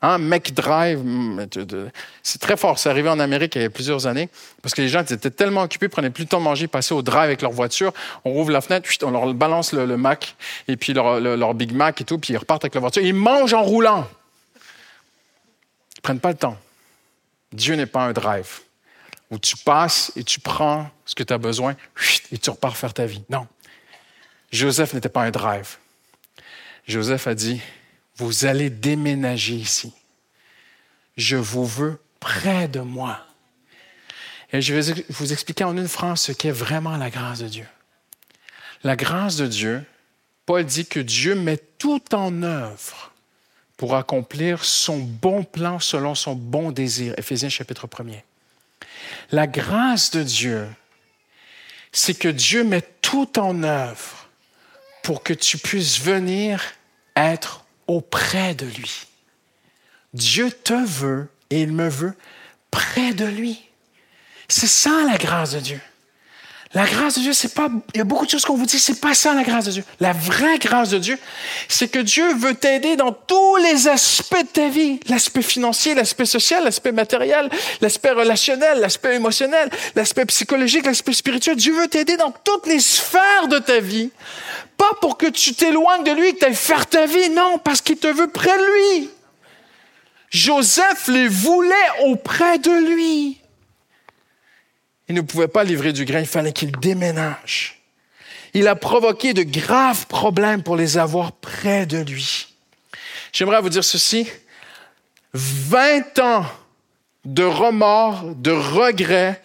Hein, McDrive, mm, c'est très fort. C'est arrivé en Amérique il y a plusieurs années parce que les gens étaient tellement occupés, prenaient plus le temps de manger, passaient au drive avec leur voiture. On rouvre la fenêtre, on leur balance le, Mac et puis leur, leur, Big Mac et tout, puis ils repartent avec leur voiture. Ils mangent en roulant. Ils prennent pas le temps. Dieu n'est pas un drive où tu passes et tu prends ce que tu as besoin et tu repars faire ta vie. Non. Joseph n'était pas un drive. Joseph a dit, vous allez déménager ici. Je vous veux près de moi. Et je vais vous expliquer en une phrase ce qu'est vraiment la grâce de Dieu. La grâce de Dieu, Paul dit que Dieu met tout en œuvre pour accomplir son bon plan selon son bon désir. Éphésiens chapitre 1er. La grâce de Dieu, c'est que Dieu met tout en œuvre pour que tu puisses venir être auprès de lui. Dieu te veut et il me veut près de lui. C'est ça la grâce de Dieu. La grâce de Dieu, c'est pas. Il y a beaucoup de choses qu'on vous dit, c'est pas ça la grâce de Dieu. La vraie grâce de Dieu, c'est que Dieu veut t'aider dans tous les aspects de ta vie. L'aspect financier, l'aspect social, l'aspect matériel, l'aspect relationnel, l'aspect émotionnel, l'aspect psychologique, l'aspect spirituel. Dieu veut t'aider dans toutes les sphères de ta vie. Pas pour que tu t'éloignes de lui, que tu ailles faire ta vie, non, parce qu'il te veut près de lui. Joseph les voulait auprès de lui. Il ne pouvait pas livrer du grain, il fallait qu'il déménage. Il a provoqué de graves problèmes pour les avoir près de lui. J'aimerais vous dire ceci. 20 ans de remords, de regrets,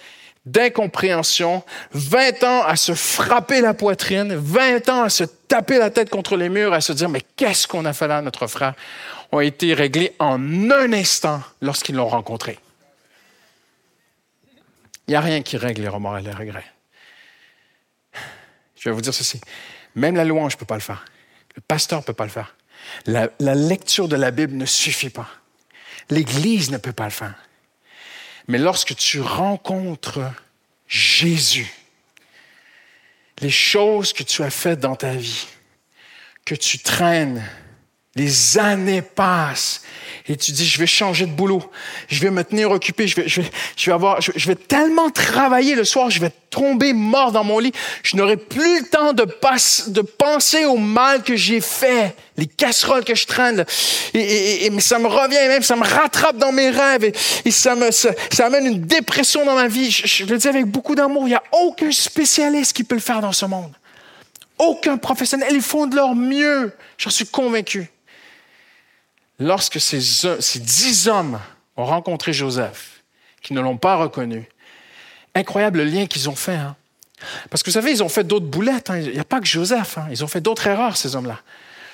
d'incompréhension, 20 ans à se frapper la poitrine, 20 ans à se taper la tête contre les murs, à se dire, mais qu'est-ce qu'on a fait là notre frère, ont été réglés en un instant lorsqu'ils l'ont rencontré. Il n'y a rien qui règle les remords et les regrets. Je vais vous dire ceci. Même la louange ne peut pas le faire. Le pasteur ne peut pas le faire. La, la, lecture de la Bible ne suffit pas. L'Église ne peut pas le faire. Mais lorsque tu rencontres Jésus, les choses que tu as faites dans ta vie, que tu traînes, les années passent et tu dis, je vais changer de boulot, je vais me tenir occupé, je vais, je vais, je vais avoir, je, vais tellement travailler le soir, je vais tomber mort dans mon lit, je n'aurai plus le temps de, passe, de penser au mal que j'ai fait, les casseroles que je traîne, et, et, et, ça me revient même, ça me rattrape dans mes rêves, et, et ça, me, ça, ça, amène une dépression dans ma vie. Je, je le dis avec beaucoup d'amour, il n'y a aucun spécialiste qui peut le faire dans ce monde. Aucun professionnel, ils font de leur mieux, j'en suis convaincu lorsque ces, dix hommes ont rencontré Joseph, qui ne l'ont pas reconnu, incroyable le lien qu'ils ont fait. Hein? Parce que vous savez, ils ont fait d'autres boulettes. Hein? Il n'y a pas que Joseph. Hein? Ils ont fait d'autres erreurs, ces hommes-là.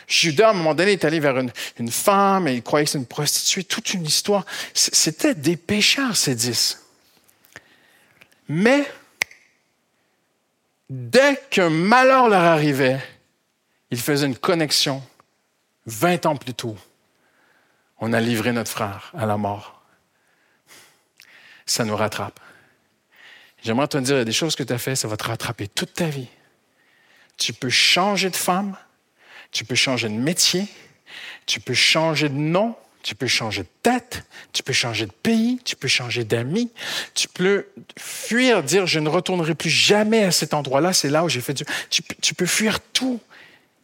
Judas, à un moment donné, est allé vers une, une femme et il croyait que c'était une prostituée. Toute une histoire. C'était des pécheurs, ces dix. Mais, dès qu'un malheur leur arrivait, ils faisaient une connexion 20 ans plus tôt on a livré notre frère à la mort. Ça nous rattrape. J'aimerais te dire, il y a des choses que tu as faites, ça va te rattraper toute ta vie. Tu peux changer de femme, tu peux changer de métier, tu peux changer de nom, tu peux changer de tête, tu peux changer de pays, tu peux changer d'amis, tu peux fuir, dire je ne retournerai plus jamais à cet endroit-là, c'est là où j'ai fait du... Tu, tu peux fuir tout.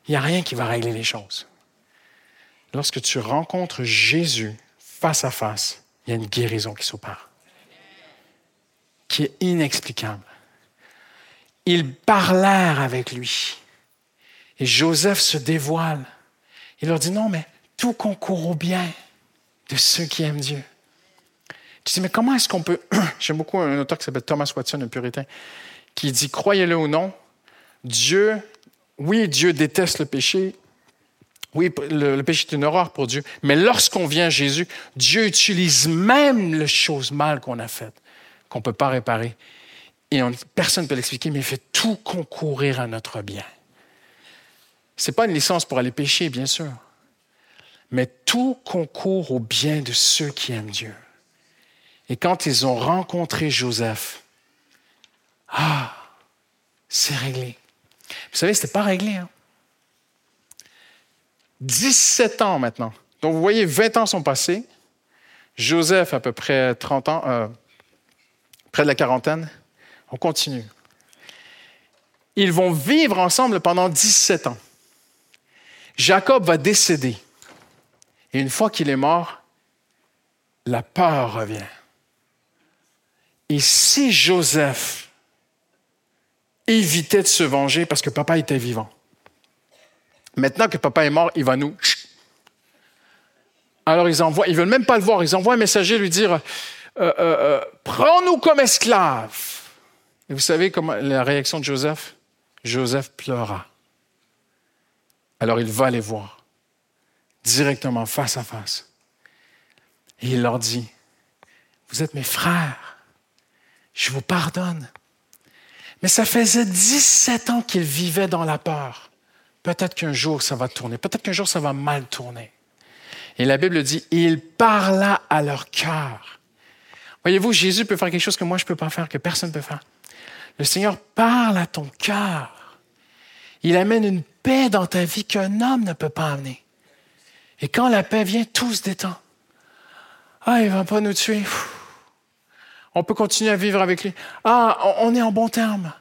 Il n'y a rien qui va régler les choses lorsque tu rencontres Jésus face à face, il y a une guérison qui s'opère, qui est inexplicable. Ils parlèrent avec lui. Et Joseph se dévoile. Il leur dit, non, mais tout concourt au bien de ceux qui aiment Dieu. Tu dis, mais comment est-ce qu'on peut... J'aime beaucoup un auteur qui s'appelle Thomas Watson, un puritain, qui dit, croyez-le ou non, Dieu, oui, Dieu déteste le péché, oui, le, péché est une horreur pour Dieu. Mais lorsqu'on vient à Jésus, Dieu utilise même les choses mal qu'on a faites, qu'on ne peut pas réparer. Et on, personne ne peut l'expliquer, mais il fait tout concourir à notre bien. Ce n'est pas une licence pour aller pécher, bien sûr. Mais tout concourt au bien de ceux qui aiment Dieu. Et quand ils ont rencontré Joseph, ah, c'est réglé. Vous savez, ce n'était pas réglé. Hein? 17 ans maintenant. Donc, vous voyez, 20 ans sont passés. Joseph, à peu près 30 ans, euh, près de la quarantaine. On continue. Ils vont vivre ensemble pendant 17 ans. Jacob va décéder. Et une fois qu'il est mort, la peur revient. Et si Joseph évitait de se venger parce que papa était vivant, Maintenant que papa est mort, il va nous. Alors ils envoient, ils veulent même pas le voir, ils envoient un messager lui dire euh, euh, euh, Prends-nous comme esclaves. Et vous savez comment la réaction de Joseph? Joseph pleura. Alors il va les voir, directement face à face. Et il leur dit Vous êtes mes frères, je vous pardonne. Mais ça faisait 17 ans qu'ils vivaient dans la peur. Peut-être qu'un jour ça va tourner, peut-être qu'un jour ça va mal tourner. Et la Bible dit, il parla à leur cœur. Voyez-vous, Jésus peut faire quelque chose que moi je ne peux pas faire, que personne ne peut faire. Le Seigneur parle à ton cœur. Il amène une paix dans ta vie qu'un homme ne peut pas amener. Et quand la paix vient, tout se détend. Ah, il ne va pas nous tuer. On peut continuer à vivre avec lui. Ah, on est en bon terme.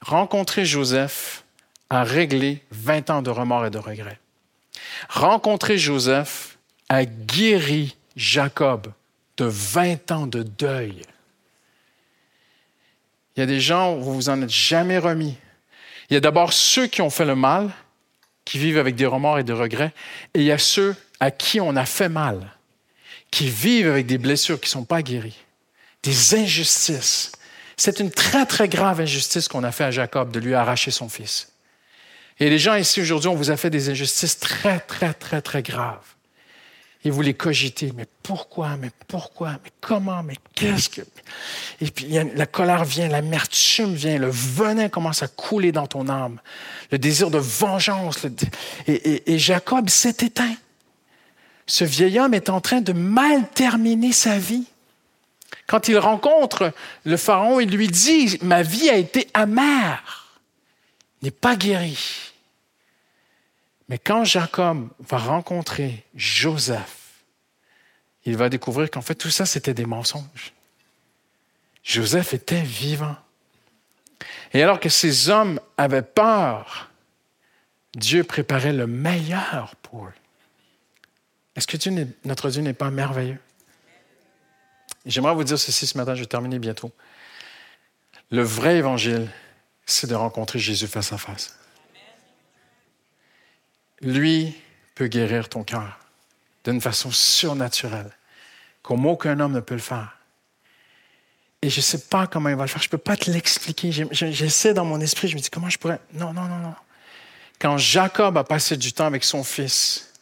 Rencontrer Joseph a réglé 20 ans de remords et de regrets. Rencontrer Joseph a guéri Jacob de 20 ans de deuil. Il y a des gens où vous vous en êtes jamais remis. Il y a d'abord ceux qui ont fait le mal, qui vivent avec des remords et des regrets, et il y a ceux à qui on a fait mal, qui vivent avec des blessures qui ne sont pas guéries, des injustices. C'est une très, très grave injustice qu'on a fait à Jacob de lui arracher son fils. Et les gens ici aujourd'hui, on vous a fait des injustices très, très, très, très graves et vous les cogitez. Mais pourquoi? Mais pourquoi? Mais comment? Mais qu'est-ce que... Et puis la colère vient, l'amertume vient, le venin commence à couler dans ton âme, le désir de vengeance. Et, et Jacob s'est éteint. Ce vieil homme est en train de mal terminer sa vie. Quand il rencontre le pharaon, il lui dit, ma vie a été amère, n'est pas guérie. Mais quand Jacob va rencontrer Joseph, il va découvrir qu'en fait tout ça, c'était des mensonges. Joseph était vivant. Et alors que ces hommes avaient peur, Dieu préparait le meilleur pour eux. Est-ce que notre Dieu n'est pas merveilleux? J'aimerais vous dire ceci ce matin, je vais terminer bientôt. Le vrai évangile, c'est de rencontrer Jésus face à face. Lui peut guérir ton cœur d'une façon surnaturelle, comme aucun homme ne peut le faire. Et je ne sais pas comment il va le faire. Je ne peux pas te l'expliquer. J'essaie dans mon esprit, je me dis comment je pourrais? Non, non, non, non. Quand Jacob a passé du temps avec son fils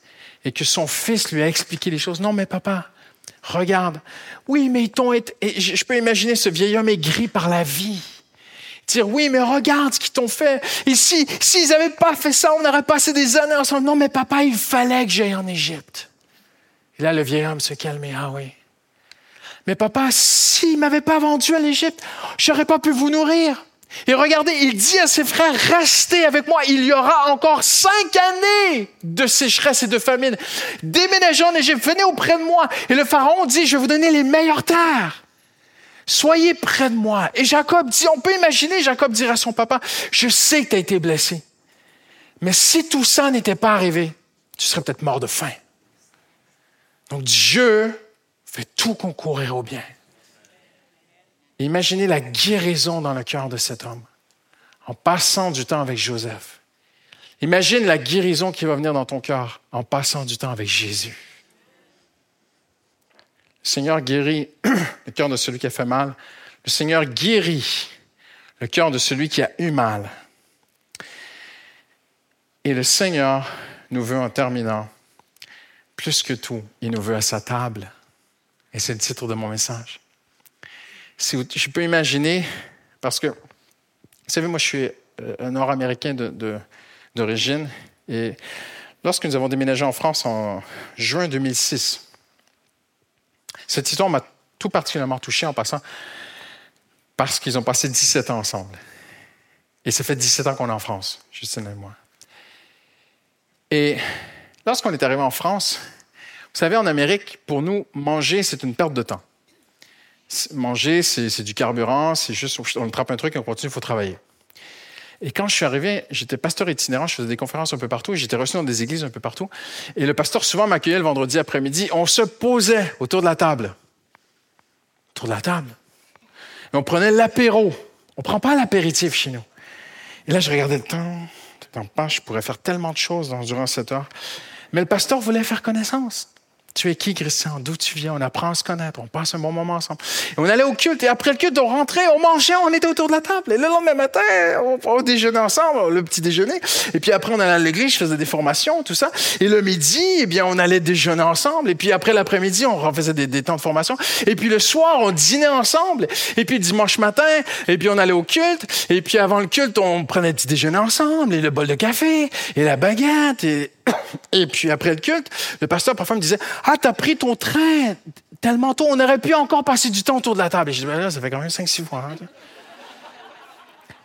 et que son fils lui a expliqué les choses, non, mais papa, regarde. Oui, mais ils t'ont été. Je peux imaginer ce vieil homme aigri par la vie dire oui, mais regarde ce qu'ils t'ont fait. Et si, s'ils n'avaient pas fait ça, on aurait passé des années ensemble. Non, mais papa, il fallait que j'aille en Égypte. Et là, le vieil homme se calmait. Ah oui. Mais papa, s'il ne m'avait pas vendu à l'Égypte, je n'aurais pas pu vous nourrir. Et regardez, il dit à ses frères, restez avec moi, il y aura encore cinq années de sécheresse et de famine. Déménagez en Égypte, venez auprès de moi. Et le pharaon dit, je vais vous donner les meilleures terres. Soyez près de moi. Et Jacob dit, on peut imaginer, Jacob dirait à son papa, je sais que tu as été blessé. Mais si tout ça n'était pas arrivé, tu serais peut-être mort de faim. Donc Dieu fait tout concourir au bien. Imaginez la guérison dans le cœur de cet homme en passant du temps avec Joseph. Imagine la guérison qui va venir dans ton cœur en passant du temps avec Jésus. Le Seigneur guérit le cœur de celui qui a fait mal. Le Seigneur guérit le cœur de celui qui a eu mal. Et le Seigneur nous veut en terminant, plus que tout, il nous veut à sa table. Et c'est le titre de mon message. Je peux imaginer, parce que, vous savez, moi je suis euh, un Nord-Américain d'origine, et lorsque nous avons déménagé en France en juin 2006, cette histoire m'a tout particulièrement touché en passant parce qu'ils ont passé 17 ans ensemble. Et ça fait 17 ans qu'on est en France, Justine et moi. Et lorsqu'on est arrivé en France, vous savez, en Amérique, pour nous, manger, c'est une perte de temps. Manger, c'est du carburant, c'est juste, on attrape un truc et on continue, il faut travailler. Et quand je suis arrivé, j'étais pasteur itinérant, je faisais des conférences un peu partout, j'étais reçu dans des églises un peu partout. Et le pasteur souvent m'accueillait le vendredi après-midi. On se posait autour de la table. Autour de la table. On prenait l'apéro. On ne prend pas l'apéritif chez nous. Et là, je regardais le temps. Le je pourrais faire tellement de choses durant cette heure. Mais le pasteur voulait faire connaissance. Tu es qui, Christian? D'où tu viens? On apprend à se connaître. On passe un bon moment ensemble. Et on allait au culte. Et après le culte, on rentrait, on mangeait, on était autour de la table. Et le lendemain matin, on, on déjeunait ensemble, le petit déjeuner. Et puis après, on allait à l'église, je faisais des formations, tout ça. Et le midi, eh bien, on allait déjeuner ensemble. Et puis après l'après-midi, on faisait des, temps de formation. Et puis le soir, on dînait ensemble. Et puis dimanche matin, puis on allait au culte. Et puis avant le culte, on prenait le petit déjeuner ensemble. Et le bol de café. Et la baguette. Et, et puis après le culte, le pasteur parfois me disait, ah, t'as pris ton train, tellement tôt. On aurait pu encore passer du temps autour de la table. Et je dis, ben là, ça fait quand même 5-6 fois. hein.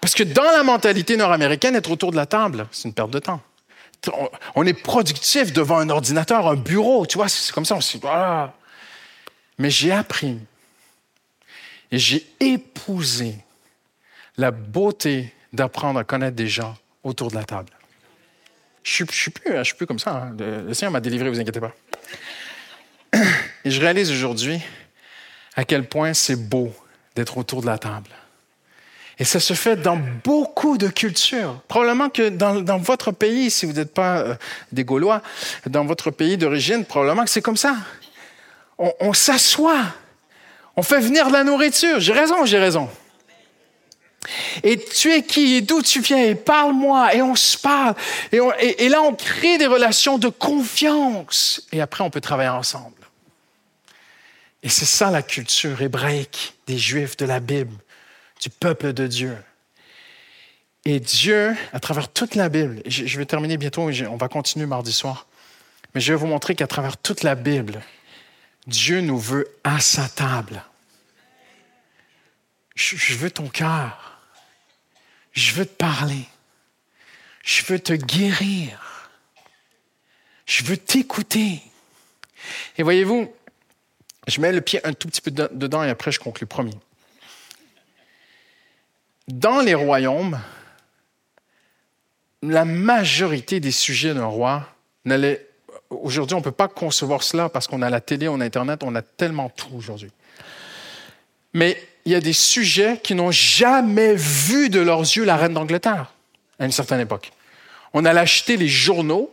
Parce que dans la mentalité nord-américaine, être autour de la table, c'est une perte de temps. On- est productif devant un ordinateur, un bureau, tu vois, c'est comme ça, on dit, voilà. Mais j'ai appris et j'ai épousé la beauté d'apprendre à connaître des gens autour de la table. Je ne suis, suis plus comme ça. hein. Le, le Seigneur m'a délivré, vous inquiétez pas. Et je réalise aujourd'hui à quel point c'est beau d'être autour de la table. Et ça se fait dans beaucoup de cultures. Probablement que dans, votre pays, si vous n'êtes pas euh, des Gaulois, dans votre pays d'origine, probablement que c'est comme ça. On, s'assoit, on fait venir de la nourriture. J'ai raison, j'ai raison. Et tu es qui et d'où tu viens parle-moi et on se parle. Et là, on crée des relations de confiance. Et après, on peut travailler ensemble. Et c'est ça la culture hébraïque des Juifs de la Bible, du peuple de Dieu. Et Dieu, à travers toute la Bible, je vais terminer bientôt, on va continuer mardi soir, mais je vais vous montrer qu'à travers toute la Bible, Dieu nous veut à sa table. Je veux ton cœur. Je veux te parler. Je veux te guérir. Je veux t'écouter. Et voyez-vous, je mets le pied un tout petit peu de- dedans et après je conclue, promis. Dans les royaumes, la majorité des sujets d'un roi n'allait. Aujourd'hui, on ne peut pas concevoir cela parce qu'on a la télé, on a Internet, on a tellement tout aujourd'hui. Mais il y a des sujets qui n'ont jamais vu de leurs yeux la reine d'Angleterre à une certaine époque. On allait acheter les journaux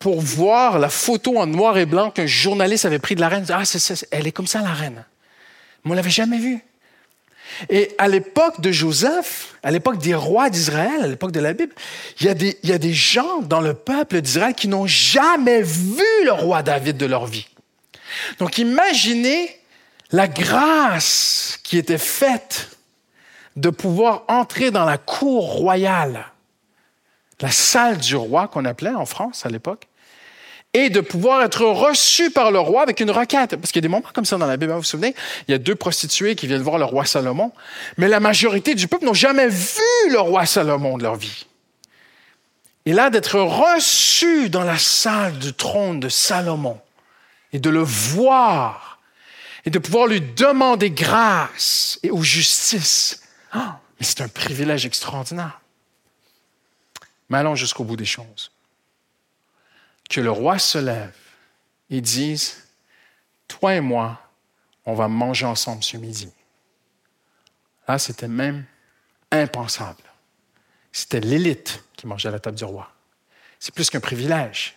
pour voir la photo en noir et blanc qu'un journaliste avait pris de la reine. Ah, c'est ça, elle est comme ça, la reine. Mais on l'avait jamais vue. Et à l'époque de Joseph, à l'époque des rois d'Israël, à l'époque de la Bible, il y a des gens dans le peuple d'Israël qui n'ont jamais vu le roi David de leur vie. Donc imaginez la grâce qui était faite de pouvoir entrer dans la cour royale, la salle du roi qu'on appelait en France à l'époque, et de pouvoir être reçu par le roi avec une requête. Parce qu'il y a des moments comme ça dans la Bible, hein, vous vous souvenez, il y a deux prostituées qui viennent voir le roi Salomon, mais la majorité du peuple n'ont jamais vu le roi Salomon de leur vie. Et là, d'être reçu dans la salle du trône de Salomon et de le voir et de pouvoir lui demander grâce et ou justice, ah, mais c'est un privilège extraordinaire. Mais allons jusqu'au bout des choses que le roi se lève et dise Toi et moi, on va manger ensemble ce midi. Là, c'était même impensable. C'était l'élite qui mangeait à la table du roi. C'est plus qu'un privilège.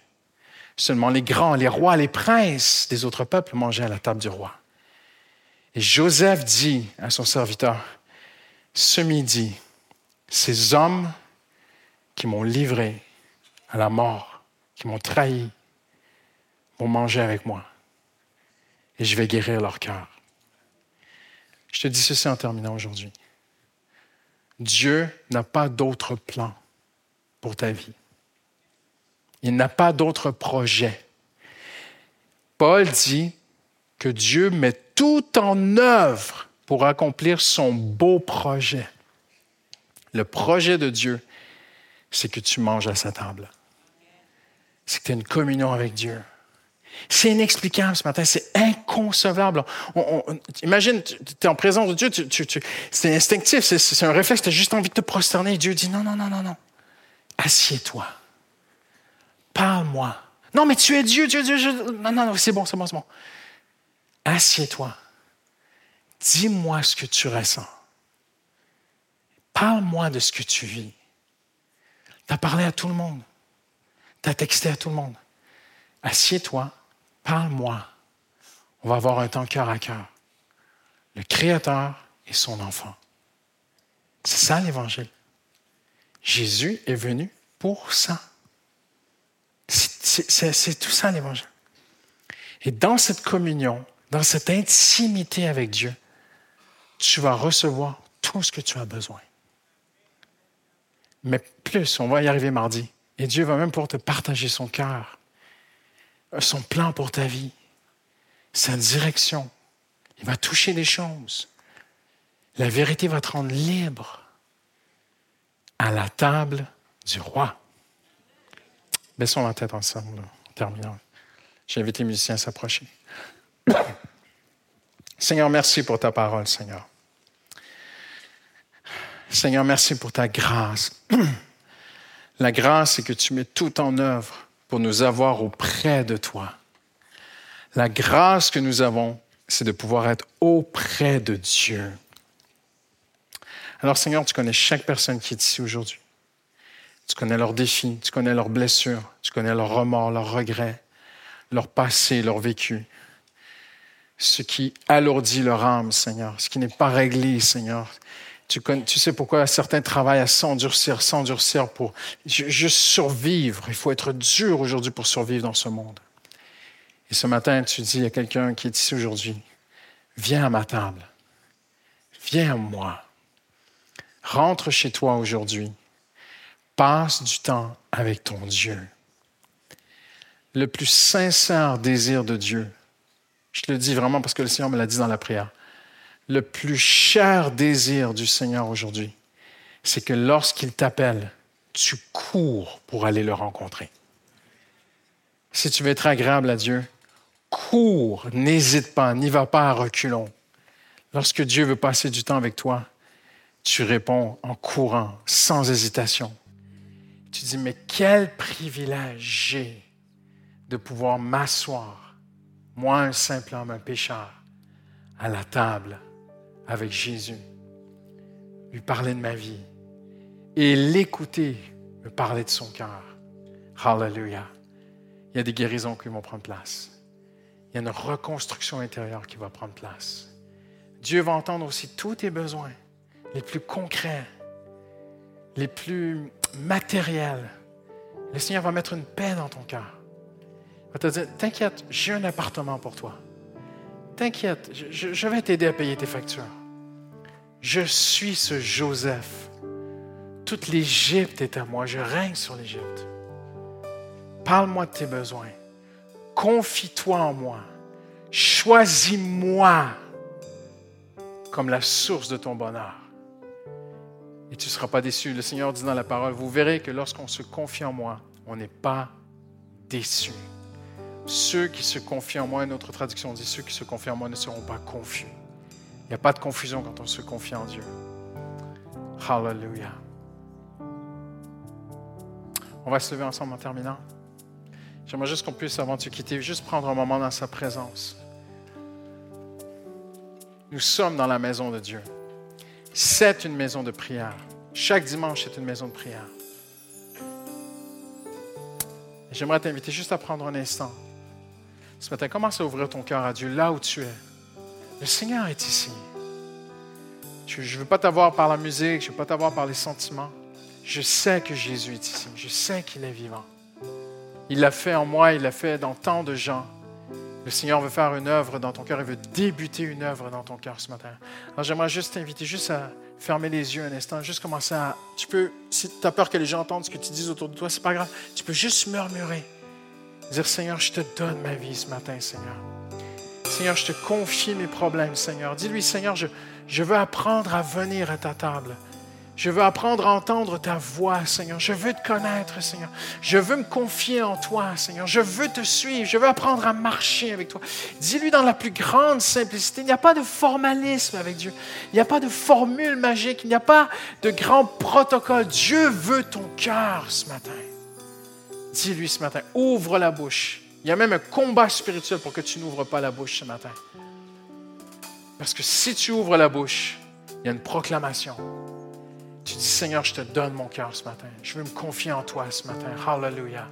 Seulement les grands, les rois, les princes des autres peuples mangeaient à la table du roi. Et Joseph dit à son serviteur Ce midi, ces hommes qui m'ont livré à la mort qui m'ont trahi vont manger avec moi et je vais guérir leur cœur. Je te dis ceci en terminant aujourd'hui. Dieu n'a pas d'autre plan pour ta vie. Il n'a pas d'autre projet. Paul dit que Dieu met tout en œuvre pour accomplir son beau projet. Le projet de Dieu, c'est que tu manges à sa table c'est que tu as une communion avec Dieu. C'est inexplicable ce matin, c'est inconcevable. On- on- imagine, tu es en présence de Dieu, c'est instinctif, c'est- un réflexe, tu as juste envie de te prosterner. Dieu dit non, non, non, non, non. Assieds-toi. Parle-moi. Non, mais tu es Dieu, Dieu, Dieu. je- Non, non, non, c'est bon, c'est bon, c'est bon. Assieds-toi. Dis-moi ce que tu ressens. Parle-moi de ce que tu vis. Tu as parlé à tout le monde. Tu as texté à tout le monde. Assieds-toi, parle-moi. On va avoir un temps cœur à cœur. Le Créateur et son enfant. C'est ça l'Évangile. Jésus est venu pour ça. C'est- tout ça l'Évangile. Et dans cette communion, dans cette intimité avec Dieu, tu vas recevoir tout ce que tu as besoin. Mais plus, on va y arriver mardi. Et Dieu va même pouvoir te partager son cœur, son plan pour ta vie. sa direction. Il va toucher des choses. La vérité va te rendre libre à la table du roi. Baissons la tête ensemble en terminant. J'invite les musiciens à s'approcher. Seigneur, merci pour ta parole, Seigneur. Seigneur, merci pour ta grâce. La grâce, c'est que tu mets tout en œuvre pour nous avoir auprès de toi. La grâce que nous avons, c'est de pouvoir être auprès de Dieu. Alors Seigneur, tu connais chaque personne qui est ici aujourd'hui. Tu connais leurs défis, tu connais leurs blessures, tu connais leurs remords, leurs regrets, leur passé, leur vécu. Ce qui alourdit leur âme, Seigneur, ce qui n'est pas réglé, Seigneur. Tu, sais pourquoi certains travaillent à s'endurcir, s'endurcir pour juste survivre. Il faut être dur aujourd'hui pour survivre dans ce monde. Et ce matin, tu dis à quelqu'un qui est ici aujourd'hui, viens à ma table, viens à moi, rentre chez toi aujourd'hui, passe du temps avec ton Dieu. Le plus sincère désir de Dieu, je te le dis vraiment parce que le Seigneur me l'a dit dans la prière, le plus cher désir du Seigneur aujourd'hui, c'est que lorsqu'il t'appelle, tu cours pour aller le rencontrer. Si tu veux être agréable à Dieu, cours, n'hésite pas, n'y va pas à reculons. Lorsque Dieu veut passer du temps avec toi, tu réponds en courant, sans hésitation. Tu dis, mais quel privilège j'ai de pouvoir m'asseoir, moi un simple homme, un pécheur, à la table avec Jésus, lui parler de ma vie et l'écouter me parler de son cœur. Hallelujah. Il y a des guérisons qui vont prendre place. Il y a une reconstruction intérieure qui va prendre place. Dieu va entendre aussi tous tes besoins, les plus concrets, les plus matériels. Le Seigneur va mettre une paix dans ton cœur. Il va te dire, t'inquiète, j'ai un appartement pour toi. T'inquiète, je, vais t'aider à payer tes factures. Je suis ce Joseph. Toute l'Égypte est à moi. Je règne sur l'Égypte. Parle-moi de tes besoins. Confie-toi en moi. Choisis-moi comme la source de ton bonheur. Et tu ne seras pas déçu. Le Seigneur dit dans la parole, vous verrez que lorsqu'on se confie en moi, on n'est pas déçu. Ceux qui se confient en moi, une autre traduction dit, ceux qui se confient en moi ne seront pas confus. Il n'y a pas de confusion quand on se confie en Dieu. Hallelujah. On va se lever ensemble en terminant. J'aimerais juste qu'on puisse, avant de se quitter, juste prendre un moment dans sa présence. Nous sommes dans la maison de Dieu. C'est une maison de prière. Chaque dimanche, c'est une maison de prière. J'aimerais t'inviter juste à prendre un instant ce matin, commence à ouvrir ton cœur à Dieu là où tu es. Le Seigneur est ici. Je ne veux pas t'avoir par la musique, je ne veux pas t'avoir par les sentiments. Je sais que Jésus est ici. Je sais qu'il est vivant. Il l'a fait en moi, il l'a fait dans tant de gens. Le Seigneur veut faire une œuvre dans ton cœur, il veut débuter une œuvre dans ton cœur ce matin. Alors j'aimerais juste t'inviter juste à fermer les yeux un instant, juste commencer à... Tu peux, si tu as peur que les gens entendent ce que tu dis autour de toi, c'est pas grave. Tu peux juste murmurer. Dire, Seigneur, je te donne ma vie ce matin, Seigneur. Seigneur, je te confie mes problèmes, Seigneur. Dis-lui, Seigneur, je, veux apprendre à venir à ta table. Je veux apprendre à entendre ta voix, Seigneur. Je veux te connaître, Seigneur. Je veux me confier en toi, Seigneur. Je veux te suivre. Je veux apprendre à marcher avec toi. Dis-lui dans la plus grande simplicité. Il n'y a pas de formalisme avec Dieu. Il n'y a pas de formule magique. Il n'y a pas de grand protocole. Dieu veut ton cœur ce matin. Dis-lui ce matin, ouvre la bouche. Il y a même un combat spirituel pour que tu n'ouvres pas la bouche ce matin. Parce que si tu ouvres la bouche, il y a une proclamation. Tu dis, Seigneur, je te donne mon cœur ce matin. Je veux me confier en toi ce matin. Hallelujah.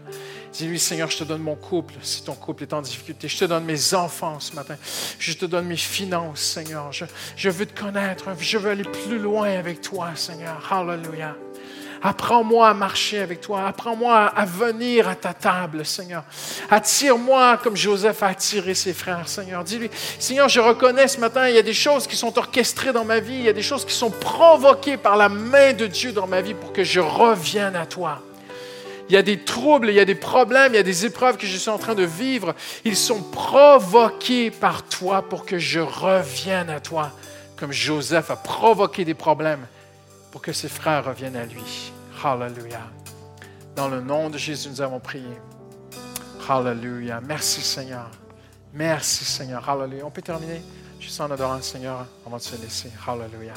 Dis-lui, Seigneur, je te donne mon couple si ton couple est en difficulté. Je te donne mes enfants ce matin. Je te donne mes finances, Seigneur. Je, je veux te connaître. Je veux aller plus loin avec toi, Seigneur. Hallelujah. Apprends-moi à marcher avec toi. Apprends-moi à venir à ta table, Seigneur. Attire-moi comme Joseph a attiré ses frères, Seigneur. Dis-lui, Seigneur, je reconnais ce matin, il y a des choses qui sont orchestrées dans ma vie, il y a des choses qui sont provoquées par la main de Dieu dans ma vie pour que je revienne à toi. il y a des troubles, il y a des problèmes, il y a des épreuves que je suis en train de vivre. Ils sont provoqués par toi pour que je revienne à toi, comme Joseph a provoqué des problèmes pour que ses frères reviennent à lui. Hallelujah. Dans le nom de Jésus, nous avons prié. Hallelujah. Merci Seigneur. Merci Seigneur. Hallelujah. On peut terminer juste en adorant le Seigneur avant de se laisser. Hallelujah.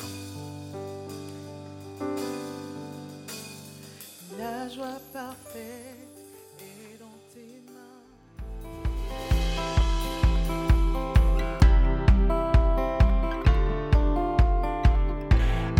La joie parfaite